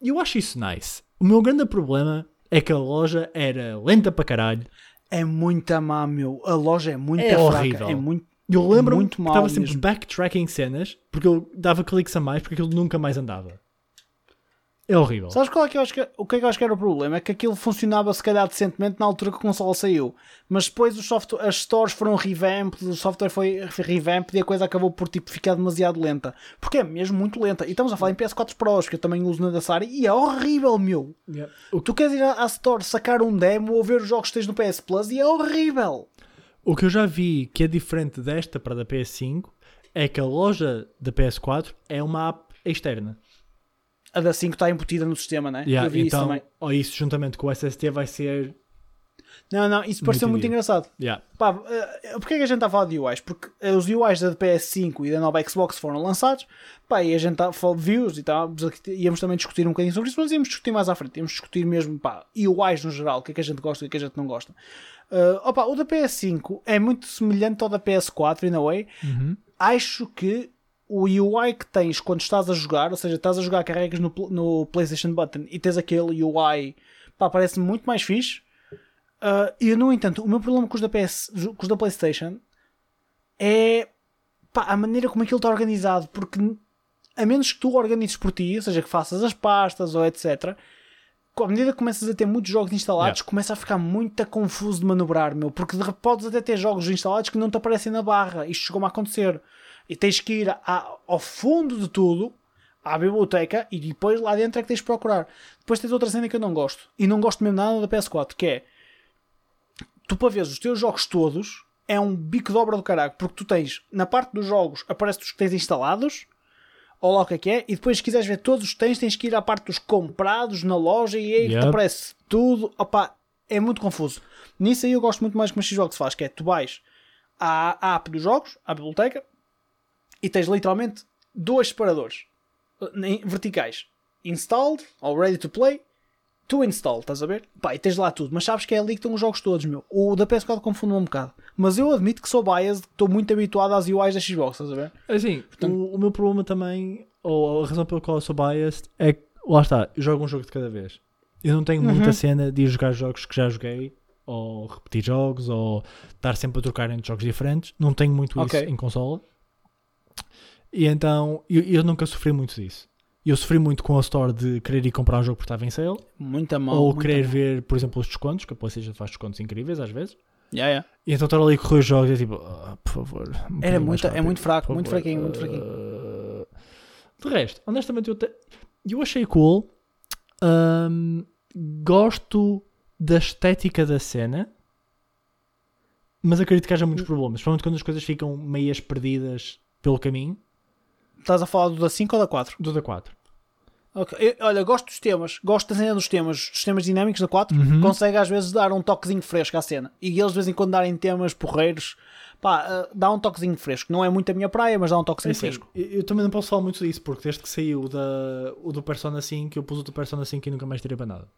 e eu acho isso nice. O meu grande problema é que a loja era lenta para caralho. É muito má, meu. A loja é muito É fraca. horrível. É muito. Eu lembro-me Muito que estava sempre backtracking cenas porque eu dava cliques a mais porque aquilo nunca mais andava. É horrível. Sabes qual é que eu acho que, o que é que eu acho que era o problema? É que aquilo funcionava se calhar decentemente na altura que a consola saiu. Mas depois os software, as stores foram revamped, o software foi revamped e a coisa acabou por tipo, ficar demasiado lenta. Porque é mesmo muito lenta. E estamos a falar em PS4 Pros, que eu também uso na da Sari, e é horrível, meu. Yeah. O, Tu queres ir à à store sacar um demo ou ver os jogos que tens no PS Plus e é horrível. o que eu já vi que é diferente desta para a da PS5 é que a loja da PS4 é uma app externa. A da 5 está embutida no sistema, né? Yeah, eu vi isso então, também. ou isso juntamente com o SSD vai ser. Não, não, isso pareceu muito Entendi. engraçado. Yeah. Pá, eh, porquê é que a gente está a falar de UIs? Porque eh, os UIs da PS5 e da nova Xbox foram lançados, pá, e a gente tá, fal- viu-os e estávamos aqui- íamos também discutir um bocadinho sobre isso, mas íamos discutir mais à frente, íamos discutir mesmo, pá, UIs no geral, o que é que a gente gosta e o que é que a gente não gosta. Eh, opa, o da PS5 é muito semelhante ao da PS4, in a way. Uhum. Acho que o UI que tens quando estás a jogar, ou seja, estás a jogar, carregas no, no PlayStation Button e tens aquele UI, pá, parece muito mais fixe. Uh, e no entanto, o meu problema com os da, PS, com os da PlayStation é pá, a maneira como aquilo está organizado. Porque a menos que tu organizes por ti, ou seja, que faças as pastas ou etc., à medida que começas a ter muitos jogos instalados, Yeah. começa a ficar muito confuso de manobrar, meu. Porque podes até ter jogos instalados que não te aparecem na barra. Isto chegou-me a acontecer. E tens que ir ao fundo de tudo, à biblioteca, e depois lá dentro é que tens de procurar. Depois tens outra cena que eu não gosto. E não gosto mesmo nada da PS4, que é tu para ver os teus jogos todos é um bico de obra do caralho, porque tu tens na parte dos jogos aparece os que tens instalados, ou lá o que é que é, e depois se quiseres ver todos os que tens, tens que ir à parte dos comprados na loja e aí que te Yep. aparece tudo. Opa, é muito confuso. Nisso aí eu gosto muito mais como a Xbox faz, que é tu vais à app dos jogos, à biblioteca, e tens literalmente dois separadores em- verticais. Installed, ou ready to play, to install, estás a ver? Pá, e tens lá tudo, mas sabes que é ali que estão os jogos todos, meu. O da PS4 confunde um bocado. Mas eu admito que sou biased, que estou muito habituado às UIs da Xbox, estás a ver? Assim, o, o meu problema também, ou a razão pela qual eu sou biased, é que, lá está, eu jogo um jogo de cada vez. Eu não tenho Uhum. muita cena de ir jogar jogos que já joguei, ou repetir jogos, ou estar sempre a trocar entre jogos diferentes. Não tenho muito Ok. isso em consola. E então, eu, eu nunca sofri muito disso. Eu sofri muito com a store de querer ir comprar um jogo porque estava em sale, Muito mão. ou querer mão. ver, por exemplo, os descontos, que a PlayStation faz descontos incríveis às vezes. Yeah, yeah. E então estar ali a correr os jogos é tipo, "Ah, por favor. um Era muito, é rápido, muito fraco, muito favor." fraquinho, muito fraquinho. Uh, De resto, honestamente, eu, te- eu achei cool. Ahm, gosto da estética da cena, mas acredito que haja muitos problemas. Principalmente quando as coisas ficam meias perdidas pelo caminho. Estás a falar do da 5 ou da 4? Do da 4. Ok. Eu- olha, gosto dos temas, gosto da cena dos temas, dos temas dinâmicos da 4. Uhum. Consegue às vezes dar um toquezinho fresco à cena. E eles de vez em quando darem temas porreiros, Pá, uh, dá um toquezinho fresco. Não é muito a minha praia, mas dá um toquezinho assim, fresco. eu, eu também não posso falar muito disso, porque desde que saiu o, da, o do Persona 5, eu pus o do Persona 5 e nunca mais tirei para nada.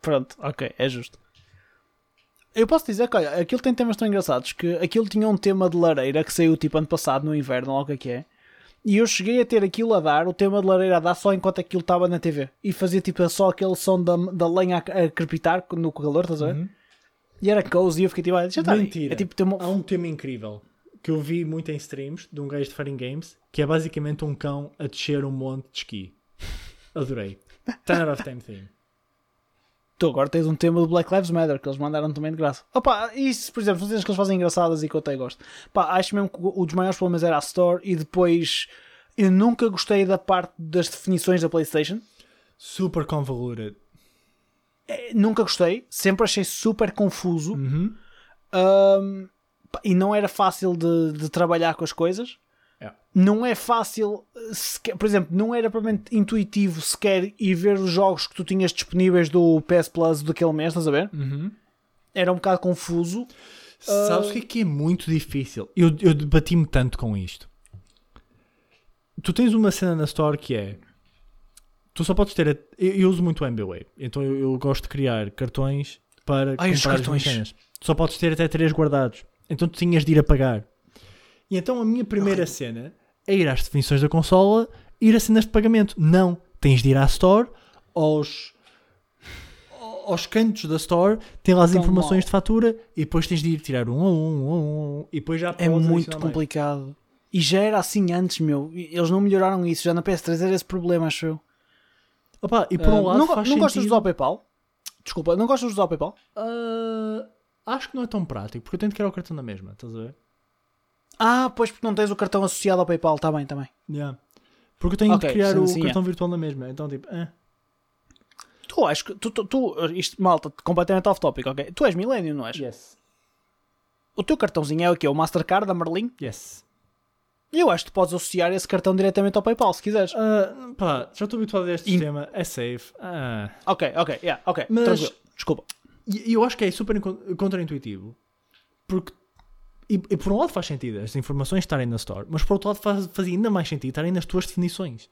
Pronto, ok, é justo. Eu posso dizer que, olha, aquilo tem temas tão engraçados que aquilo tinha um tema de lareira que saiu tipo ano passado, no inverno, ou o que é que é. E eu cheguei a ter aquilo a dar, o tema de lareira a dar só enquanto aquilo estava na TV. E fazia tipo só aquele som da, da lenha a, a crepitar no calor, estás a ver? Uhum. E era cozy e eu fiquei tipo, ah, estar aí. Mentira. É tipo, tem uma... Há um tema incrível que eu vi muito em streams de um gajo de Fighting Games que é basicamente um cão a descer um monte de esqui. Adorei. 10 out of 10 theme. Tu agora tens um tema do Black Lives Matter que eles mandaram também de graça. Opa, isso, por exemplo, são cenas que eles fazem engraçadas e que eu até gosto. Pá, acho mesmo que um dos maiores problemas era a Store e depois eu nunca gostei da parte das definições da PlayStation. Super convoluted. É, nunca gostei, sempre achei super confuso Uhum. Pá, e não era fácil de, de trabalhar com as coisas. Yeah. Não é fácil, eh, sequer- por exemplo, não era propriamente intuitivo sequer ir ver os jogos que tu tinhas disponíveis do PS Plus daquele mês, estás a ver? Uhum. Era um bocado confuso. Sabes o que é que é muito difícil? Eu, eu debati-me tanto com isto. Tu tens uma cena na Store que é. Tu só podes ter. a- eu, eu uso muito o MBWay, então eu, eu gosto de criar cartões para Ai, os comprar as cartões. Tu só podes ter até 3 guardados. Então tu tinhas de ir a pagar. E então a minha primeira cena é ir às definições da consola, ir a cenas de pagamento. Não. Tens de ir à Store, aos. Aos cantos da Store, tem lá as informações mal. de fatura e depois tens de ir tirar um a um, um a um, e depois já É muito adicionar mais. complicado. E já era assim antes, meu. Eles não melhoraram isso. Já na PS3 era esse problema, acho eu. Opa, e por um Ah, lado não, faz não gostas de usar o PayPal? Desculpa, não gostas de usar o PayPal? Ah, acho que não é tão prático, porque eu tenho que criar o cartão na mesma, estás a ver? Ah, pois porque não tens o cartão associado ao PayPal. Está bem, está bem. Yeah. Porque eu tenho Ok, de criar o cartão virtual na mesma, então tipo, eh. Tu acho que. Tu, tu, tu- isto, malta, completamente off topic, ok? Tu és Millennium, não és? Yes. O teu cartãozinho é o quê? O Mastercard da Merlin? Yes. E eu acho que tu podes associar esse cartão diretamente ao PayPal, se quiseres. Ah, pá, já estou habituado a este In- sistema, é safe. Ah. Ok, ok, yeah, ok. Mas- Tranquilo. Desculpa. E eu acho que é super contraintuitivo. Porque. E, e por um lado faz sentido as informações estarem na Store, mas por outro lado faz, fazia ainda mais sentido estarem nas tuas definições.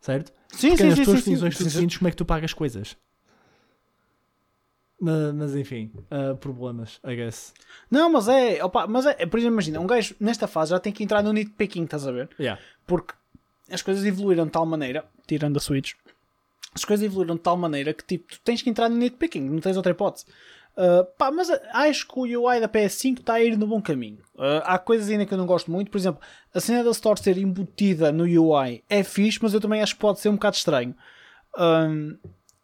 Certo? Sim, Porque sim, nas sim. tuas sim, definições tu sim, sim. defines como é que tu pagas coisas. Ma- Mas, enfim, ah, problemas, I guess. Não, mas é, opa, mas é, por exemplo, imagina, um gajo nesta fase já tem que entrar no nitpicking, estás a ver? Yeah. Porque as coisas evoluíram de tal maneira, tirando a Switch, as coisas evoluíram de tal maneira que tipo, tu tens que entrar no nitpicking, não tens outra hipótese. Uh, pá, mas acho que o UI da PS5 está a ir no bom caminho. Uh, há coisas ainda que eu não gosto muito, por exemplo, a cena da Store ser embutida no UI é fixe, mas eu também acho que pode ser um bocado estranho. Um,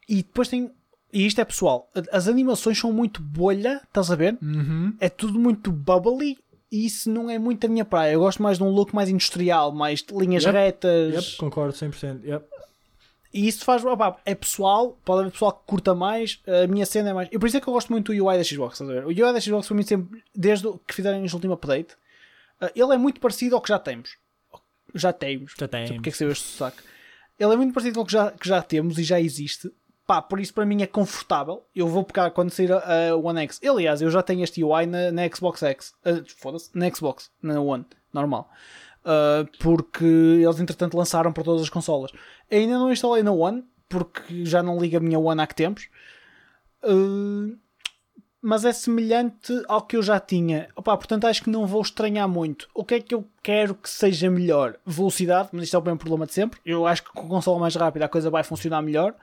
e depois tem. E isto é pessoal, as animações são muito bolha, estás a ver? Uhum. é tudo muito bubbly e isso não é muito a minha praia. Eu gosto mais de um look mais industrial, mais de linhas Yep, retas. Yep, concordo 100%. Yep. E isso faz. opá, é pessoal, pode haver pessoal que curta mais. A minha cena é mais. E por isso é que eu gosto muito do UI da Xbox. estás a ver? O UI da Xbox, para mim, sempre, desde que fizeram este último update, uh, ele é muito parecido ao que já temos. Já temos. Já Não sei tem. Porque é que saiu este saco? Ele é muito parecido com o que já, que já temos e já existe. Pá, por isso para mim é confortável. Eu vou pegar quando sair a, a One X. Aliás, eu já tenho este UI na, na Xbox X. Uh, Foda-se, na Xbox, na One, normal. Uh, porque eles entretanto lançaram para todas as consolas. Ainda não instalei na One, porque já não liga a minha One há que tempos. Uh, mas é semelhante ao que eu já tinha. Opa, portanto, acho que não vou estranhar muito. O que é que eu quero que seja melhor? Velocidade, mas isto é o mesmo problema de sempre. Eu acho que com a consola mais rápida a coisa vai funcionar melhor.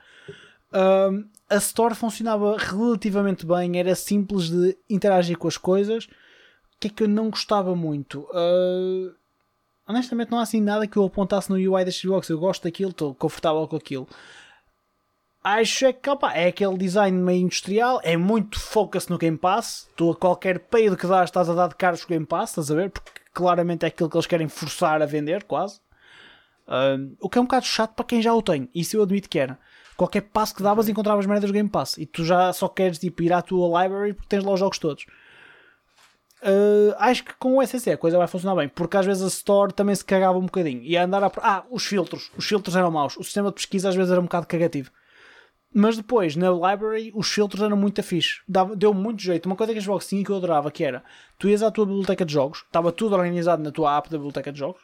Um, a Store funcionava relativamente bem, era simples de interagir com as coisas. O que é que eu não gostava muito? Uh, honestamente, não há assim nada que eu apontasse no UI da Xbox. Eu gosto daquilo, estou confortável com aquilo. Acho é que opa, é aquele design meio industrial, é muito focus no Game Pass. Tu a qualquer peido que dás estás a dar de caros com o Game Pass, estás a ver? Porque claramente é aquilo que eles querem forçar a vender, quase. Um, o que é um bocado chato para quem já o tem. Isso eu admito que era. Qualquer passo que davas encontravas merdas do Game Pass e tu já só queres tipo, ir à tua library porque tens lá os jogos todos. Uh, acho que com o SSD a coisa vai funcionar bem, porque às vezes a Store também se cagava um bocadinho. E a andar a. Ah, os filtros. Os filtros eram maus. O sistema de pesquisa às vezes era um bocado cagativo. Mas depois, na library, os filtros eram muito fixe. Dava, deu muito jeito. Uma coisa que a Xbox tinha que eu adorava, que era, tu ias à tua biblioteca de jogos, estava tudo organizado na tua app da biblioteca de jogos,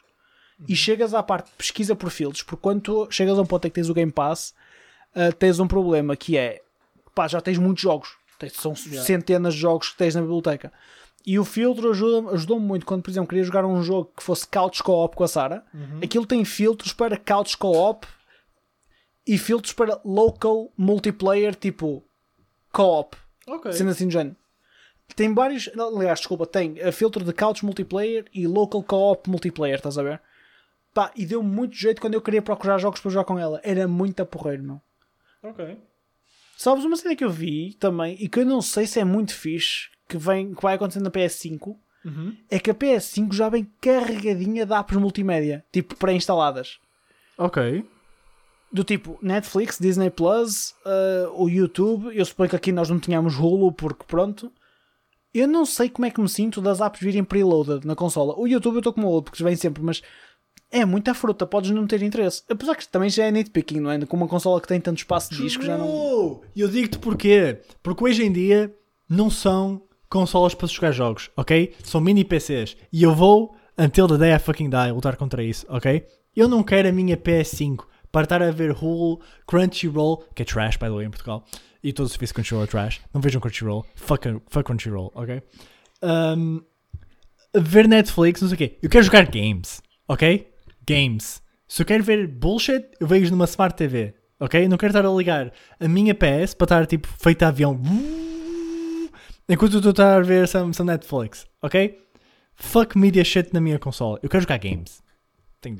e chegas à parte de pesquisa por filtros, porque quando tu chegas a um ponto em que tens o Game Pass, uh, tens um problema, que é, pá, já tens muitos jogos. Tens, são Yeah. centenas de jogos que tens na biblioteca. E o filtro ajuda- ajudou-me muito quando, por exemplo, queria jogar um jogo que fosse couch co-op com a Sara. Aquilo tem filtros para couch co-op e filtros para local multiplayer, tipo co-op, Ok. sendo assim do género. Tem vários, não, aliás, desculpa, tem eh, filtro de couch multiplayer e local co-op multiplayer, estás a ver? Pá, e deu muito jeito quando eu queria procurar jogos para jogar com ela. Era muito a porreiro, meu. Ok. Sabes uma cena que eu vi também e que eu não sei se é muito fixe que, vem, que vai acontecer na PS5 Uhum. é que a PS5 já vem carregadinha de apps multimédia, tipo pré-instaladas. Ok. Do tipo Netflix, Disney Plus, uh, o YouTube. Eu suponho que aqui nós não tínhamos Hulu porque pronto. Eu não sei como é que me sinto das apps virem preloaded na consola. O YouTube eu estou com o porque vem sempre, mas é muita fruta, podes não ter interesse. Apesar que também já é nitpicking, não é? Com uma consola que tem tanto espaço de disco já não. Eu digo-te porquê. Porque hoje em dia não são consolas para jogar jogos, ok? São mini PCs. E eu vou, until the day I fucking die, lutar contra isso, ok? Eu não quero a minha PS5 para estar a ver Hulu, Crunchyroll, que é trash, by the way, em Portugal. E todo o serviço Crunchyroll é trash. Não vejam Crunchyroll. Fuck, fuck Crunchyroll, ok? Um, ver Netflix, não sei o quê. Eu quero jogar games, ok? Games. Se eu quero ver bullshit, eu vejo numa Smart TV, ok? Não quero estar a ligar a minha PS para estar tipo feito a avião enquanto eu estou a a ver some, some Netflix, ok? Fuck media shit na minha consola. Eu quero jogar games.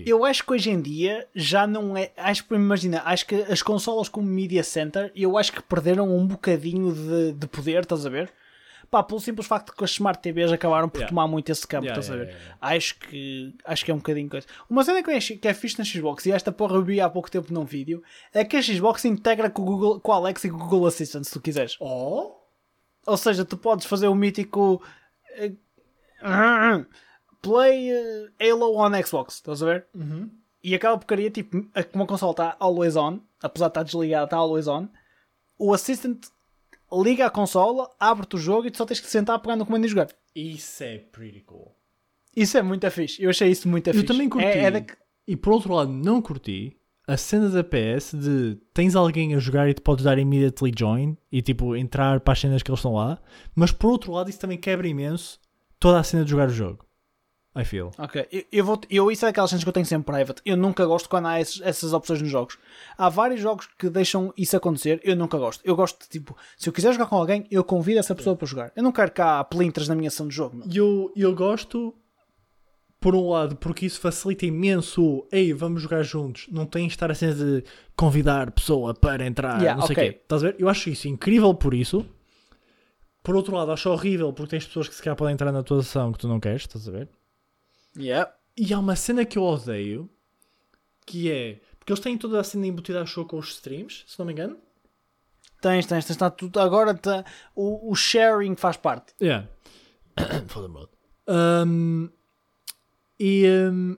Eu acho que hoje em dia já não é. Acho que, imagina, acho que as consolas como Media Center, eu acho que perderam um bocadinho de, de poder, estás a ver? Pá, pelo simples facto de que as Smart TVs acabaram por Yeah. tomar muito esse campo, Yeah, estás a ver? yeah, yeah, Acho, que, acho que é um bocadinho coisa. Uma cena que é, que é fixe na Xbox, e esta porra eu vi há pouco tempo num vídeo, é que a Xbox integra com o, Google, com o Alexa e com o Google Assistant, se tu quiseres. Oh? Ou seja, tu podes fazer o mítico eh, Play eh, Halo on Xbox, estás a ver? Uhum. E aquela porcaria, tipo, como a consola está always on, apesar de estar desligada, está always on, o Assistant liga a consola, abre-te o jogo e tu só tens que sentar, pegar no comando e jogar. Isso é pretty cool. Isso é muito fixe. Eu achei isso muito Eu fixe. também curti. É, é da E por outro lado, não curti a cena da PS de tens alguém a jogar e tu podes dar immediately join e tipo entrar para as cenas que eles estão lá. Mas por outro lado, isso também quebra imenso toda a cena de jogar o jogo. I feel. Ok, eu, eu, vou, eu isso é daquelas cenas que eu tenho sempre private. Eu nunca gosto quando há esses- essas opções nos jogos. Há vários jogos que deixam isso acontecer. Eu nunca gosto. Eu gosto de tipo, se eu quiser jogar com alguém, eu convido essa pessoa para jogar. Eu não quero cá plintras na minha ação de jogo. meu. E eu, eu gosto, por um lado, porque isso facilita imenso ei, vamos jogar juntos. Não de estar a cena de convidar pessoa para entrar, Yeah, não sei o ok. quê. Estás a ver? Eu acho isso incrível por isso. Por outro lado, acho horrível porque tens pessoas que se calhar podem entrar na tua ação que tu não queres, estás a ver? Yeah. E há uma cena que eu odeio que é. Porque eles têm toda a cena embutida a show com os streams, se não me engano. Tens, tens, tens. Está tudo, agora tá, o, o sharing faz parte. Yeah. *coughs* Foda-me. Um, e um,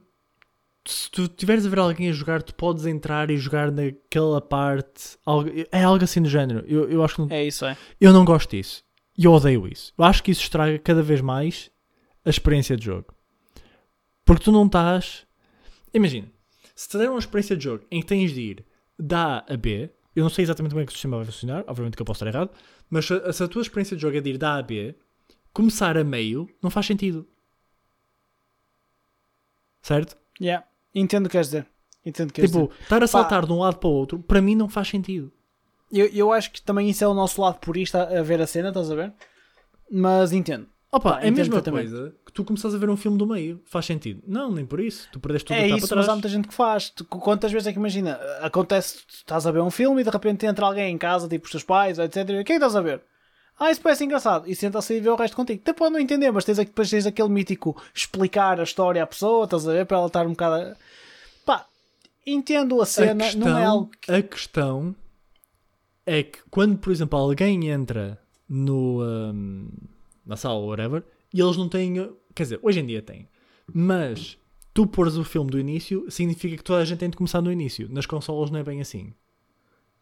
se tu tiveres a ver alguém a jogar, tu podes entrar e jogar naquela parte. Algo, é algo assim do género. Eu, eu acho que não, É isso, é. eu não gosto disso. E eu odeio isso. Eu acho que isso estraga cada vez mais a experiência de jogo. Porque tu não estás. Imagina, se te der uma experiência de jogo em que tens de ir da A a B, eu não sei exatamente como é que o sistema vai funcionar, obviamente que eu posso estar errado, mas se a tua experiência de jogo é de ir da A a B, começar a meio não faz sentido. Certo? Yeah. Entendo o que queres dizer. Entendo o que Tipo, dizer. estar a saltar de um lado para o outro, para mim não faz sentido. Eu, eu acho que também isso é o nosso lado purista a ver a cena, estás a ver? Mas entendo. Opa, Pá, é a mesma coisa que tu começas a ver um filme do meio. Faz sentido. Não, nem por isso. Tu perdeste tudo é isso, para mas há trás. muita gente que faz. Tu- Quantas vezes é que imagina? Acontece, tu estás a ver um filme e de repente entra alguém em casa, tipo os teus pais, etc. E, Quem é que estás a ver? Ah, isso parece engraçado. E senta-se e vê o resto contigo. Até pode não entender, mas tens, depois tens aquele mítico explicar a história à pessoa, estás a ver? Para ela estar um bocado. a- Pá, entendo a a cena, questão, não é algo. a questão é que quando, por exemplo, alguém entra no, hum, na sala ou whatever e eles não têm. Quer dizer, hoje em dia têm. Mas tu pôres o filme do início significa que toda a gente tem de começar no início. Nas consolas não é bem assim.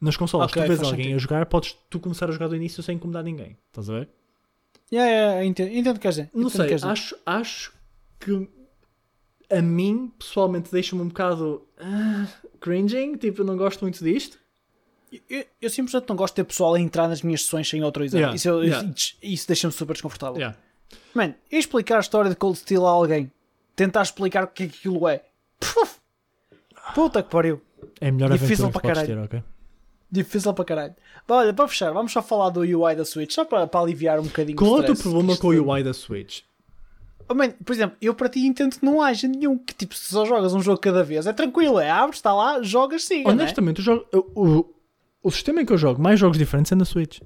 Nas consolas, Ok, tu vês alguém sentido. a jogar, podes tu começar a jogar do início sem incomodar ninguém. Estás a ver? Yeah, yeah, entendo, entendo o que queres dizer. Não sei, que acho, acho que a mim, pessoalmente, deixa-me um bocado ah, cringing. Tipo, eu não gosto muito disto. Eu, eu simplesmente não gosto de ter pessoal a entrar nas minhas sessões sem autorizar. Yeah, Isso, yeah. isso, deixa-me super desconfortável. Yeah. Mano, explicar a história de Cold Steel a alguém? Tentar explicar o que é que aquilo é. Puta que pariu. É melhor Difícil para podes ter, caralho. Difícil para caralho. Bom, Olha, para fechar, vamos só falar do UI da Switch, só para, para aliviar um bocadinho Qual é o teu problema com o UI da Switch? Oh, man, por exemplo, eu para ti entendo que não haja nenhum que tipo, se só jogas um jogo cada vez, é tranquilo, é abres, está lá, jogas, siga. não é? Honestamente, eu jogo, eu- o, o sistema em que eu jogo mais jogos diferentes é na Switch.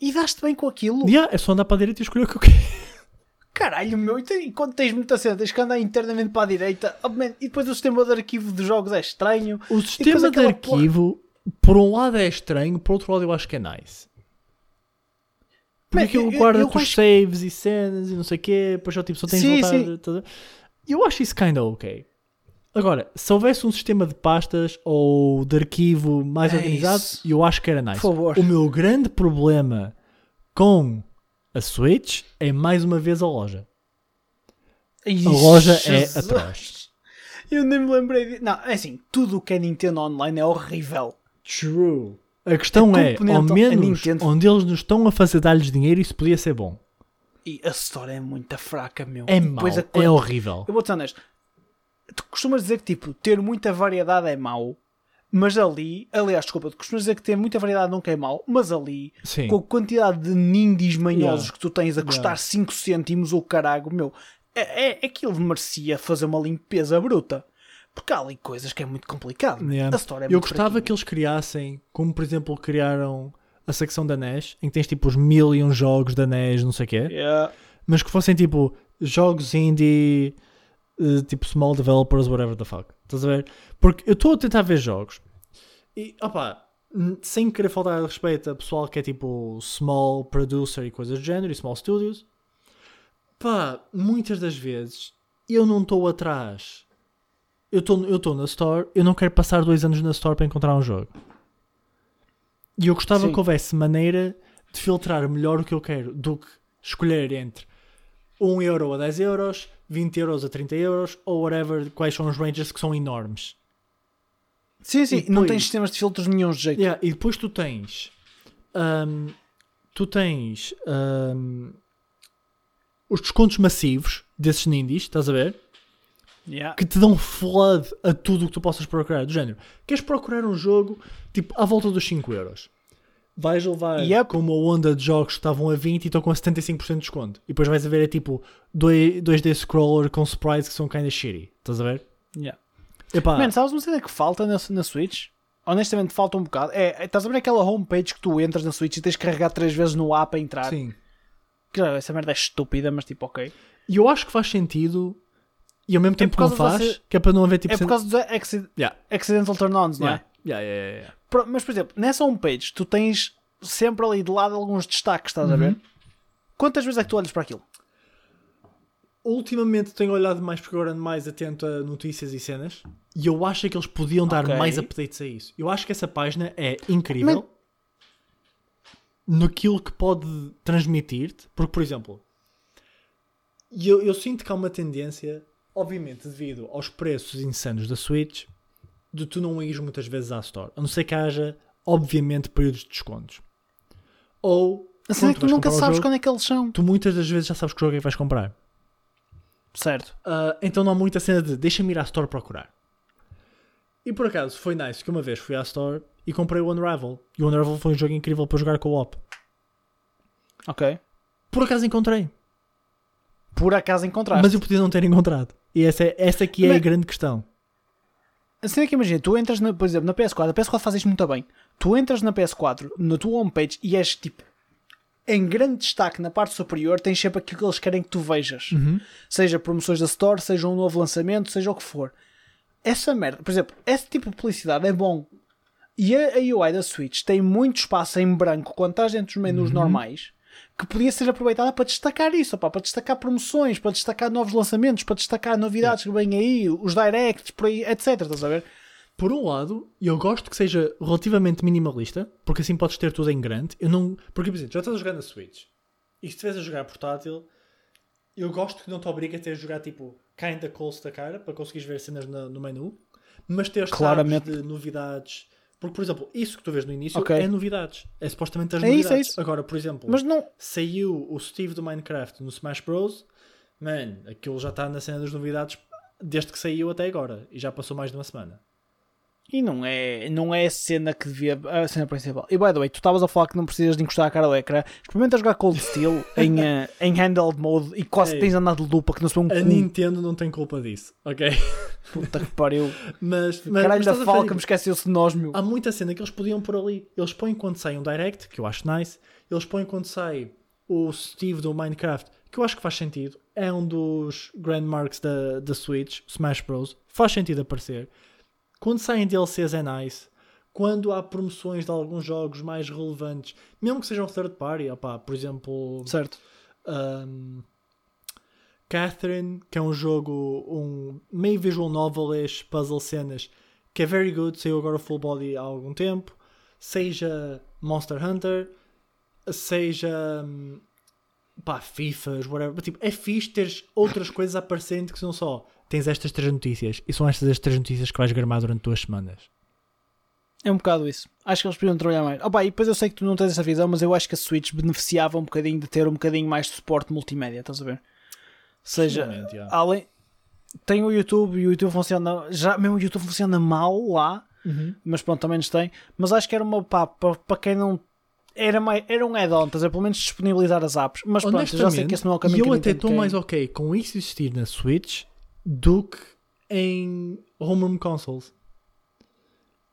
E daste bem com aquilo. Yeah, é só andar para a direita e escolher o que eu quero. Caralho, meu, e quando tens muita cena, tens que andar internamente para a direita. Oh, man, e depois o sistema de arquivo dos jogos é estranho. O sistema de arquivo, por um lado é estranho, por outro lado eu acho que é nice. Porque aquilo eu- guarda eu os acho- saves e cenas e não sei o quê, depois só, tipo, só tens Sim, voltar. sim. Eu acho isso kinda ok. Agora, se houvesse um sistema de pastas ou de arquivo mais É organizado, isso. eu acho que era nice. Por favor. O meu grande problema com a Switch é mais uma vez a loja. Ai, A loja é atroz. Eu nem me lembrei de... Não, é assim, tudo o que é Nintendo Online é horrível. True. A questão A é, ao menos Nintendo- onde eles nos estão a fazer dar-lhes dinheiro, isso podia ser bom. E a história é muito fraca, meu. É mau, é horrível. Eu vou ser honesto. Tu costumas dizer que, tipo, ter muita variedade é mau. Mas ali, aliás, desculpa, tu costumas dizer que ter muita variedade nunca é mau, mas ali, Sim. com a quantidade de nindies manhosos Yeah. que tu tens a custar Yeah. 5 cêntimos, o carago, meu, é, é, aquilo merecia fazer uma limpeza bruta. Porque há ali coisas que é muito complicado. Yeah. A história é Eu muito gostava fraquinha. que eles criassem, como por exemplo criaram a secção da NES, em que tens tipo os mil e um jogos da NES, não sei o quê, Yeah. mas que fossem tipo jogos indie, eh, tipo small developers, whatever the fuck. Estás a ver? Porque eu estou a tentar ver jogos e, opá, sem querer faltar de respeito a pessoal que é tipo small producer e coisas do género, e small studios, pá, muitas das vezes eu não estou atrás. Eu estou na Store, eu não quero passar dois anos na Store para encontrar um jogo. E eu gostava Sim. que houvesse maneira de filtrar melhor o que eu quero do que escolher entre 1 euro a 10 euros, 20 euros a 30 euros ou whatever, quais são os ranges que são enormes. Sim, sim, E não depois- tens sistemas de filtros nenhum de jeito. Yeah, e depois tu tens ahm, tu tens ahm, os descontos massivos desses nindies, estás a ver? Yeah. Que te dão flood a tudo o que tu possas procurar. Do género, queres procurar um jogo tipo à volta dos 5 euros? Vais levar Yep. com uma onda de jogos que estavam a 20 e estão com 75% de desconto. E depois vais a ver é tipo 2- 2D scroller com sprites que são kinda shitty. Estás a ver? Yeah. Epá, Mano, sabes uma cena que falta na, na Switch? Honestamente, falta um bocado. É, é- estás a ver aquela homepage que tu entras na Switch e tens que carregar três vezes no app a entrar? sim. Que, essa merda é estúpida, mas tipo, ok. E eu acho que faz sentido e ao mesmo tempo por não causa faz, você- que é para não haver tipo é por causa dos acci- Yeah. accidental turn-ons, não é? Yeah. Yeah, yeah, Mas, por exemplo, nessa homepage, tu tens sempre ali de lado alguns destaques, estás a Uhum. ver? Quantas vezes é que tu olhas para aquilo? Ultimamente tenho olhado mais porque agora ando mais atento a notícias e cenas e eu acho que eles podiam dar Ok. mais updates a isso. Eu acho que essa página é incrível naquilo que pode transmitir-te, porque, por exemplo, eu, eu sinto que há uma tendência, obviamente devido aos preços insanos da Switch, de tu não ires muitas vezes à Store, a não ser que haja, obviamente, períodos de descontos. Ou, A cena é que tu nunca o sabes jogo, quando é que eles são. tu muitas das vezes já sabes que jogo é que vais comprar. Certo. Uh, então não há muita cena de deixa-me ir à Store procurar. E por acaso foi nice que uma vez fui à Store e comprei o Unravel. E o Unravel foi um jogo incrível para jogar co-op. Ok. Por acaso encontrei. Por acaso encontraste. Mas eu podia não ter encontrado. E essa, é, essa aqui é a Mas- grande questão. A cena é que imagina, tu entras, na, por exemplo, na PS4, a PS4 faz isto muito bem. Tu entras na PS4, na tua homepage, e és tipo, em grande destaque na parte superior, tens sempre aquilo que eles querem que tu vejas. Seja promoções da Store, seja um novo lançamento, seja o que for. Essa merda, por exemplo, esse tipo de publicidade é bom. E a, a UI da Switch tem muito espaço em branco quando estás dentro dos menus normais que podia ser aproveitada para destacar isso, opá, para destacar promoções, para destacar novos lançamentos, para destacar novidades que vêm aí, os directs, por aí, etc. Estás a ver? por um lado, eu gosto que seja relativamente minimalista, porque assim podes ter tudo em grande. Eu não. Porque, por exemplo, já estás a jogar na Switch e se estiveres a jogar portátil, eu gosto que não te obriga a ter a jogar tipo kinda close da cara para conseguires ver cenas no, no menu, mas ter Claramente. de novidades. Porque, por exemplo, isso que tu vês no início Ok. é novidades. É supostamente as É isso, novidades. é isso. Agora, por exemplo, Mas não. saiu o Steve do Minecraft no Smash Bros. Man, aquilo já está na cena das novidades desde que saiu até agora. E já passou mais de uma semana. E não é, não é a cena que devia. A cena principal. E by the way, tu estavas a falar que não precisas de encostar a cara ao ecrã. Experimenta jogar Cold Steel *laughs* em, eh, em handheld mode e quase Ei. tens andado de lupa que não vê um A cu. Nintendo não tem culpa disso, ok? Puta que pariu. *laughs* Mas, mas Caralho mas da estás a Falcon, ver, me esqueceu-se de nós, meu. Há muita cena que eles podiam pôr ali. Eles põem quando sai um Direct, que eu acho nice. Eles põem quando sai o Steve do Minecraft, que eu acho que faz sentido. É um dos Grand Marks da, da Switch, Smash Bros. Faz sentido aparecer. Quando saem DLCs é nice. Quando há promoções de alguns jogos mais relevantes, mesmo que sejam third party, opá, por exemplo, Certo. um, Catherine, que é um jogo, um meio visual novel-ish, puzzle cenas, que é very good, saiu agora full body há algum tempo, seja Monster Hunter, seja hum, pá, FIFAs, whatever, tipo, é fixe teres outras *coughs* coisas a aparecerem que não só tens estas três notícias e são estas as três notícias que vais gramar durante duas semanas. É um bocado isso. Acho que eles podiam trabalhar mais. Opa, e depois eu sei que tu não tens essa visão, mas eu acho que a Switch beneficiava um bocadinho de ter um bocadinho mais de suporte multimédia, estás a ver? Ou seja, yeah. além. Tem o YouTube e o YouTube funciona. Já mesmo o YouTube funciona mal lá, mas pronto, também nos tem. Mas acho que era uma pá, para quem não. Era, mais, era um add-on, estás a? Pelo menos disponibilizar as apps. Mas pronto, já sei que esse não é o caminho e eu até estou mais ok com isso existir na Switch do que em homeroom consoles.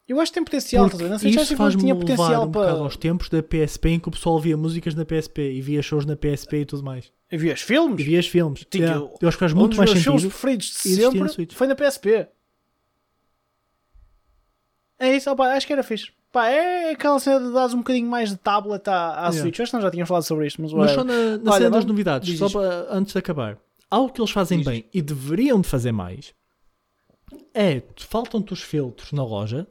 Eu acho que tem potencial, estás a ver? Na isso faz-me tinha potencial um para. bocado aos tempos da PSP em que o pessoal via músicas na PSP e via shows na PSP e tudo mais. Eu vi os filmes. E via os filmes. Tinha- Yeah. Eu acho que faz um muito dos mais meus filmes sentido. preferidos de na sempre Switch. foi na PSP. É isso, opá, acho que era fixe. Pá, é aquela cena de dares um bocadinho mais de tablet à, à. Switch. Eu acho que nós já tínhamos falado sobre isto, mas, Mas só na, na Olha, cena das novidades, só para, antes de acabar. Algo que eles fazem Diz bem e deveriam de fazer mais é, faltam-te os filtros na loja,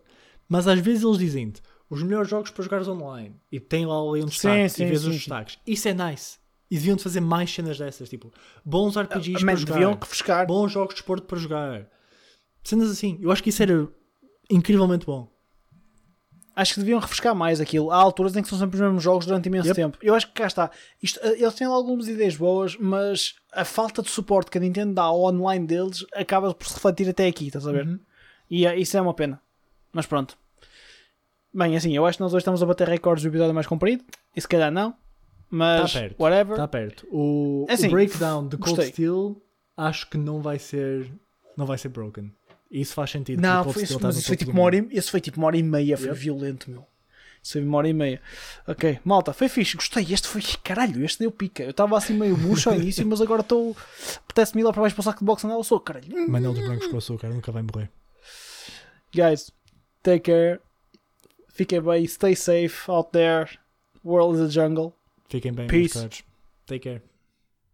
mas às vezes eles dizem-te os melhores jogos para jogares online e tem lá ali um destaque sim, e vês sim, os sim. destaques. Isso é nice. E deviam de fazer mais cenas dessas, tipo, bons RPGs Ah, para man, jogar, deviam refrescar. bons jogos de esporte para jogar. Cenas assim. Eu acho que isso era incrivelmente bom. Acho que deviam refrescar mais aquilo. Há alturas em que são sempre os mesmos jogos durante imenso Yep. tempo. Eu acho que cá está. Isto, eh, eles têm algumas ideias boas, mas a falta de suporte que a Nintendo dá ao online deles acaba por se refletir até aqui, estás a ver? Uhum. E eh, isso é uma pena. Mas pronto. Bem, assim, eu acho que nós hoje estamos a bater recordes do episódio mais comprido. E se calhar não. Mas, Tá perto. whatever. Está perto. O, É assim, o breakdown de Cold. Steel acho que não vai ser não vai ser broken. Isso faz sentido. Não, foi, isso, tá mas foi tipo uma hora e, esse foi tipo uma hora e meia, foi Yep. violento, meu. Isso foi uma hora e meia. Ok, malta, foi fixe, gostei. Este foi, *laughs* caralho, este deu pica. Eu estava assim meio murcho ao início, mas agora estou. Apetece-me ir lá para baixo para o saco de boxe onde eu sou, caralho. Manel dos brancos com açúcar nunca vai morrer. Guys, take care. Fiquem bem, stay safe out there. World is a jungle. Fiquem bem, Peace. Take care.